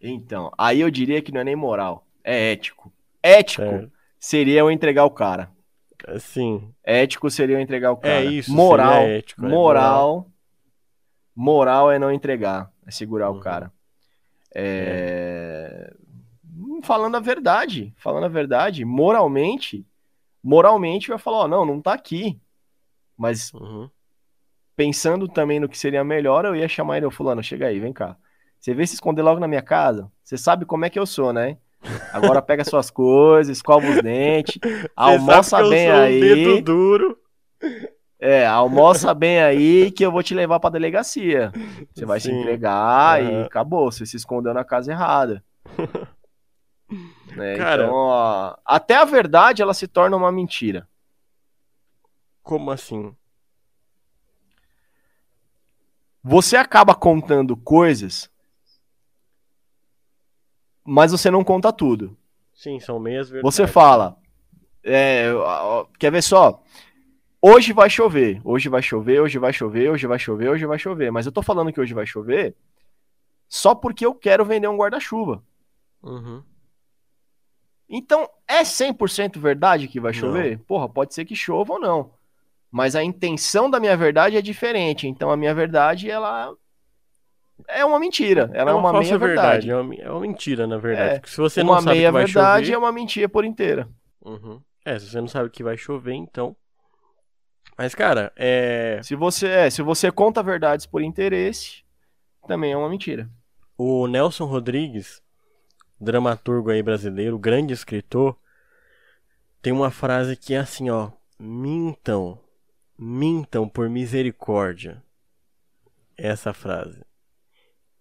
Então, aí eu diria que não é nem moral. É ético. Ético é. seria eu entregar o cara. Sim. Ético seria eu entregar o é cara. É isso. Moral. Ético, moral, moral Moral é não entregar, é segurar uhum. o cara. É... é... Falando a verdade, falando a verdade, moralmente, moralmente vai falar, ó, não, não tá aqui. Mas uhum. pensando também no que seria melhor, eu ia chamar ele, fulano, chega aí, vem cá. Você vê se esconder logo na minha casa? Você sabe como é que eu sou, né? Agora pega suas coisas, escova os dentes, almoça bem aí. Duro. É, almoça bem aí que eu vou te levar pra delegacia. Você vai Sim. se entregar uhum. e acabou. Você se escondeu na casa errada. né? Cara, então, ó, até a verdade ela se torna uma mentira. Como assim? Você acaba contando coisas, mas você não conta tudo. Sim, são meias verdades. Você fala, é, quer ver só? Hoje vai chover, hoje vai chover, hoje vai chover, hoje vai chover, hoje vai chover. Mas eu tô falando que hoje vai chover só porque eu quero vender um guarda-chuva. Uhum. Então, é 100% verdade que vai chover? Não. Porra, pode ser que chova ou não. Mas a intenção da minha verdade é diferente. Então, a minha verdade, ela é uma mentira. Ela é uma, é uma meia verdade. verdade. É, uma, é uma mentira, na verdade. É, se você uma não sabe meia que vai verdade chover... é uma mentira por inteira. Uhum. É, se você não sabe que vai chover, então mas, cara, é. Se você, é, se você conta verdades por interesse, também é uma mentira. O Nelson Rodrigues, dramaturgo aí brasileiro, grande escritor, tem uma frase que é assim, ó. Mintam, mintam por misericórdia. Essa frase.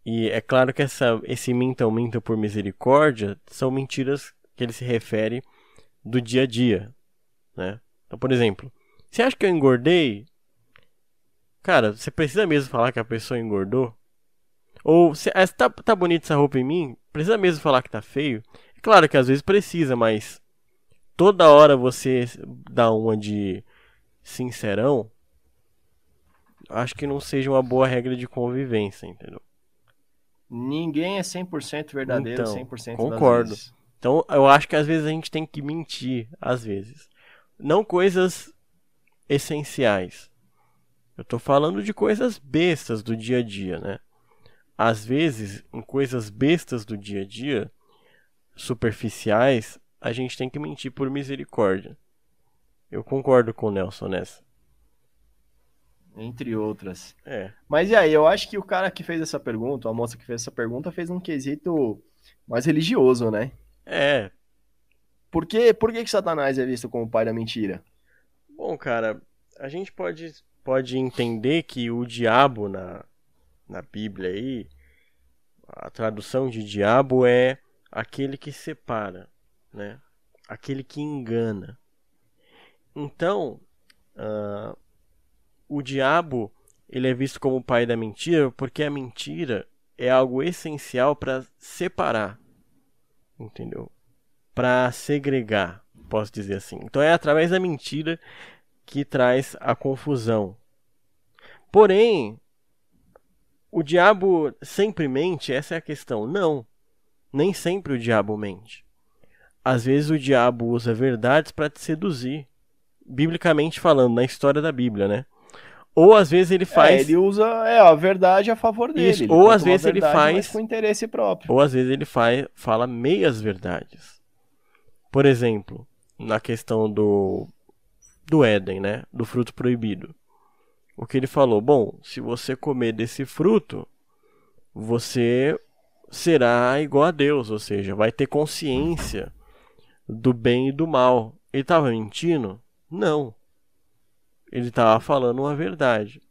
E é claro que essa, esse mintam, mintam por misericórdia são mentiras que ele se refere do dia a dia, né? Então, por exemplo, você acha que eu engordei? Cara, você precisa mesmo falar que a pessoa engordou? Ou se ah, tá, tá bonita essa roupa em mim? Precisa mesmo falar que tá feio? É claro que às vezes precisa, mas toda hora você dá uma de sincerão, acho que não seja uma boa regra de convivência, entendeu? Ninguém é 100% verdadeiro então, 100% concordo. Então, eu acho que às vezes a gente tem que mentir, às vezes. Não coisas essenciais. Eu estou falando de coisas bestas do dia a dia, né? Às vezes, em coisas bestas do dia a dia, superficiais, a gente tem que mentir por misericórdia. Eu concordo com o Nelson nessa. Entre outras. É. Mas e aí, eu acho que o cara que fez essa pergunta, a moça que fez essa pergunta, fez um quesito mais religioso, né? É. Por que, por que, que Satanás é visto como o pai da mentira? Bom, cara, a gente pode, pode entender que o diabo na, na Bíblia aí, a tradução de diabo é aquele que separa, né? Aquele que engana. Então, uh, o diabo ele é visto como o pai da mentira porque a mentira é algo essencial para separar, entendeu? Para segregar, posso dizer assim. Então é através da mentira que traz a confusão. Porém, o diabo sempre mente? Essa é a questão. Não. Nem sempre o diabo mente. Às vezes o diabo usa verdades para te seduzir. Biblicamente falando, na história da Bíblia, né? Ou às vezes ele faz. É, ele usa é, a verdade a favor dele. Isso. Ou às vezes ele faz. Com interesse próprio. Ou às vezes ele faz, fala meias verdades. Por exemplo, na questão do, do Éden, né? Do fruto proibido. O que ele falou? Bom, se você comer desse fruto, você será igual a Deus, ou seja, vai ter consciência do bem e do mal. Ele estava mentindo? Não ele estava falando uma verdade.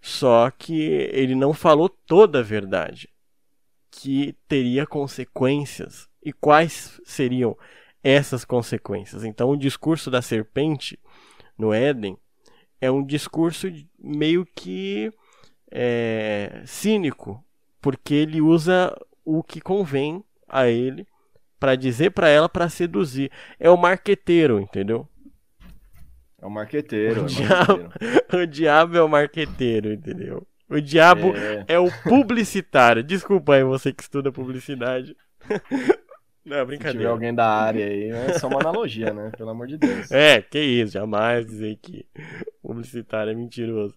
Só que ele não falou toda a verdade, que teria consequências. E quais seriam essas consequências? Então, o discurso da serpente no Éden é um discurso meio que é, cínico, porque ele usa o que convém a ele para dizer para ela para seduzir. É o marqueteiro, entendeu? É o marqueteiro. O, é diabo, marqueteiro. o diabo é o marqueteiro, entendeu? O diabo é. é o publicitário. Desculpa aí você que estuda publicidade. Não, brincadeira. Se tiver alguém da área aí, é só uma analogia, né? Pelo amor de Deus. É, que isso, jamais dizer que publicitário é mentiroso.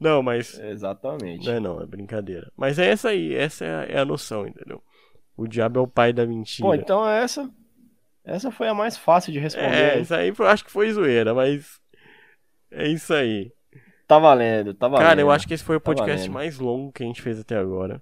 Não, mas. Exatamente. Não é não, é brincadeira. Mas é essa aí, essa é a noção, entendeu? O diabo é o pai da mentira. Pô, então essa. Essa foi a mais fácil de responder. É, isso aí eu acho que foi zoeira, mas. É isso aí. Tá valendo, tá valendo. Cara, eu acho que esse foi o tá podcast tá mais longo que a gente fez até agora.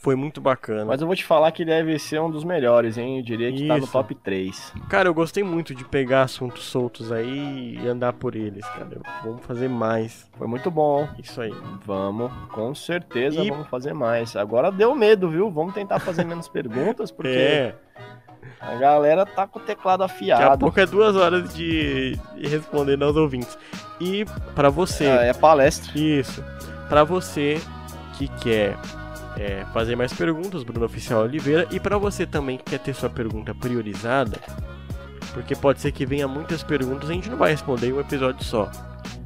Foi muito bacana. Mas eu vou te falar que deve ser um dos melhores, hein? Eu diria que Isso. tá no top 3. Cara, eu gostei muito de pegar assuntos soltos aí e andar por eles, cara. Vamos fazer mais. Foi muito bom. Isso aí. Vamos, com certeza e... vamos fazer mais. Agora deu medo, viu? Vamos tentar fazer menos perguntas, porque. É. A galera tá com o teclado afiado. Daqui a pouco é duas horas de, de responder aos ouvintes. E para você. É, é palestra. Isso. Para você que quer é, fazer mais perguntas, Bruno Oficial Oliveira. E para você também que quer ter sua pergunta priorizada, porque pode ser que venha muitas perguntas e a gente não vai responder em um episódio só.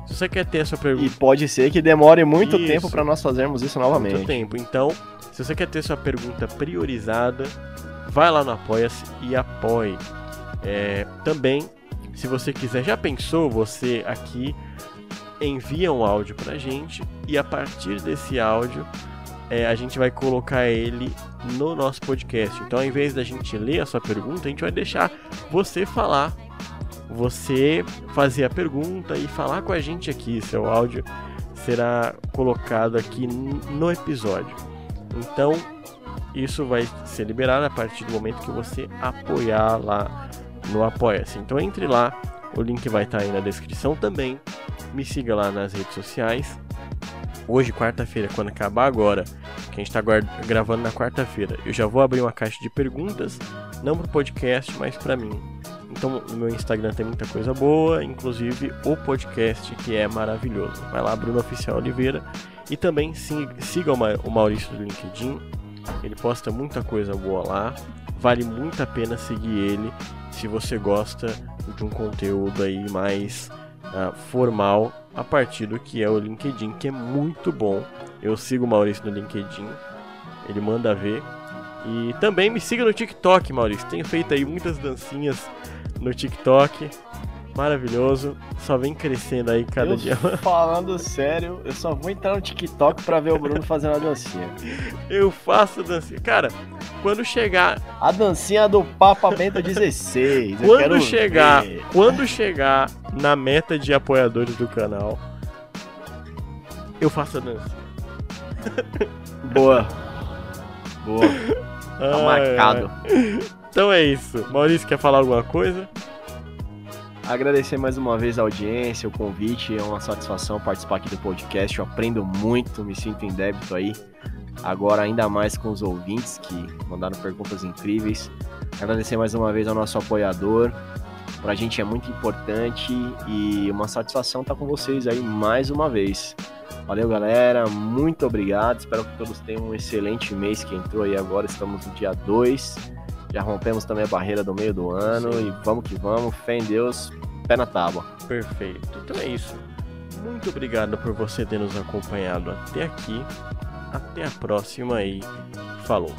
Se você quer ter a sua pergunta. E pode ser que demore muito isso, tempo para nós fazermos isso novamente. Muito tempo. Então, se você quer ter sua pergunta priorizada, vai lá no Apoia-se e apoie. É, também, se você quiser, já pensou você aqui envia um áudio pra gente e a partir desse áudio é, a gente vai colocar ele no nosso podcast. Então, ao invés da gente ler a sua pergunta, a gente vai deixar você falar, você fazer a pergunta e falar com a gente aqui. Seu áudio será colocado aqui no episódio. Então, isso vai ser liberado a partir do momento que você apoiar lá no Apoia-se. Então entre lá, o link vai estar aí na descrição também. Me siga lá nas redes sociais. Hoje, quarta-feira, quando acabar agora, que a gente está gravando na quarta-feira, eu já vou abrir uma caixa de perguntas, não para o podcast, mas para mim. Então, no meu Instagram tem muita coisa boa, inclusive o podcast que é maravilhoso. Vai lá, Bruno Oficial Oliveira. E também siga o Maurício do LinkedIn, ele posta muita coisa boa lá. Vale muito a pena seguir ele se você gosta de um conteúdo aí mais uh, formal a partir do que é o LinkedIn, que é muito bom. Eu sigo o Maurício no LinkedIn, ele manda ver. E também me siga no TikTok, Maurício. Tenho feito aí muitas dancinhas no TikTok maravilhoso. Só vem crescendo aí cada eu, dia. Falando sério, eu só vou entrar no TikTok pra ver o Bruno fazendo a dancinha. Eu faço dancinha. Cara, quando chegar. A dancinha do Papa Bento 16. quando chegar. Ver. Quando chegar na meta de apoiadores do canal, eu faço a dança. Boa. Boa. Tá marcado. Então é isso. Maurício, quer falar alguma coisa? Agradecer mais uma vez a audiência, o convite, é uma satisfação participar aqui do podcast. Eu aprendo muito, me sinto em débito aí. Agora, ainda mais com os ouvintes que mandaram perguntas incríveis. Agradecer mais uma vez ao nosso apoiador. Pra gente é muito importante e uma satisfação estar com vocês aí mais uma vez. Valeu, galera. Muito obrigado. Espero que todos tenham um excelente mês que entrou aí agora. Estamos no dia 2. Já rompemos também a barreira do meio do ano Sim. e vamos que vamos. Fé em Deus, pé na tábua. Perfeito. Então é isso. Muito obrigado por você ter nos acompanhado até aqui. Até a próxima e falou.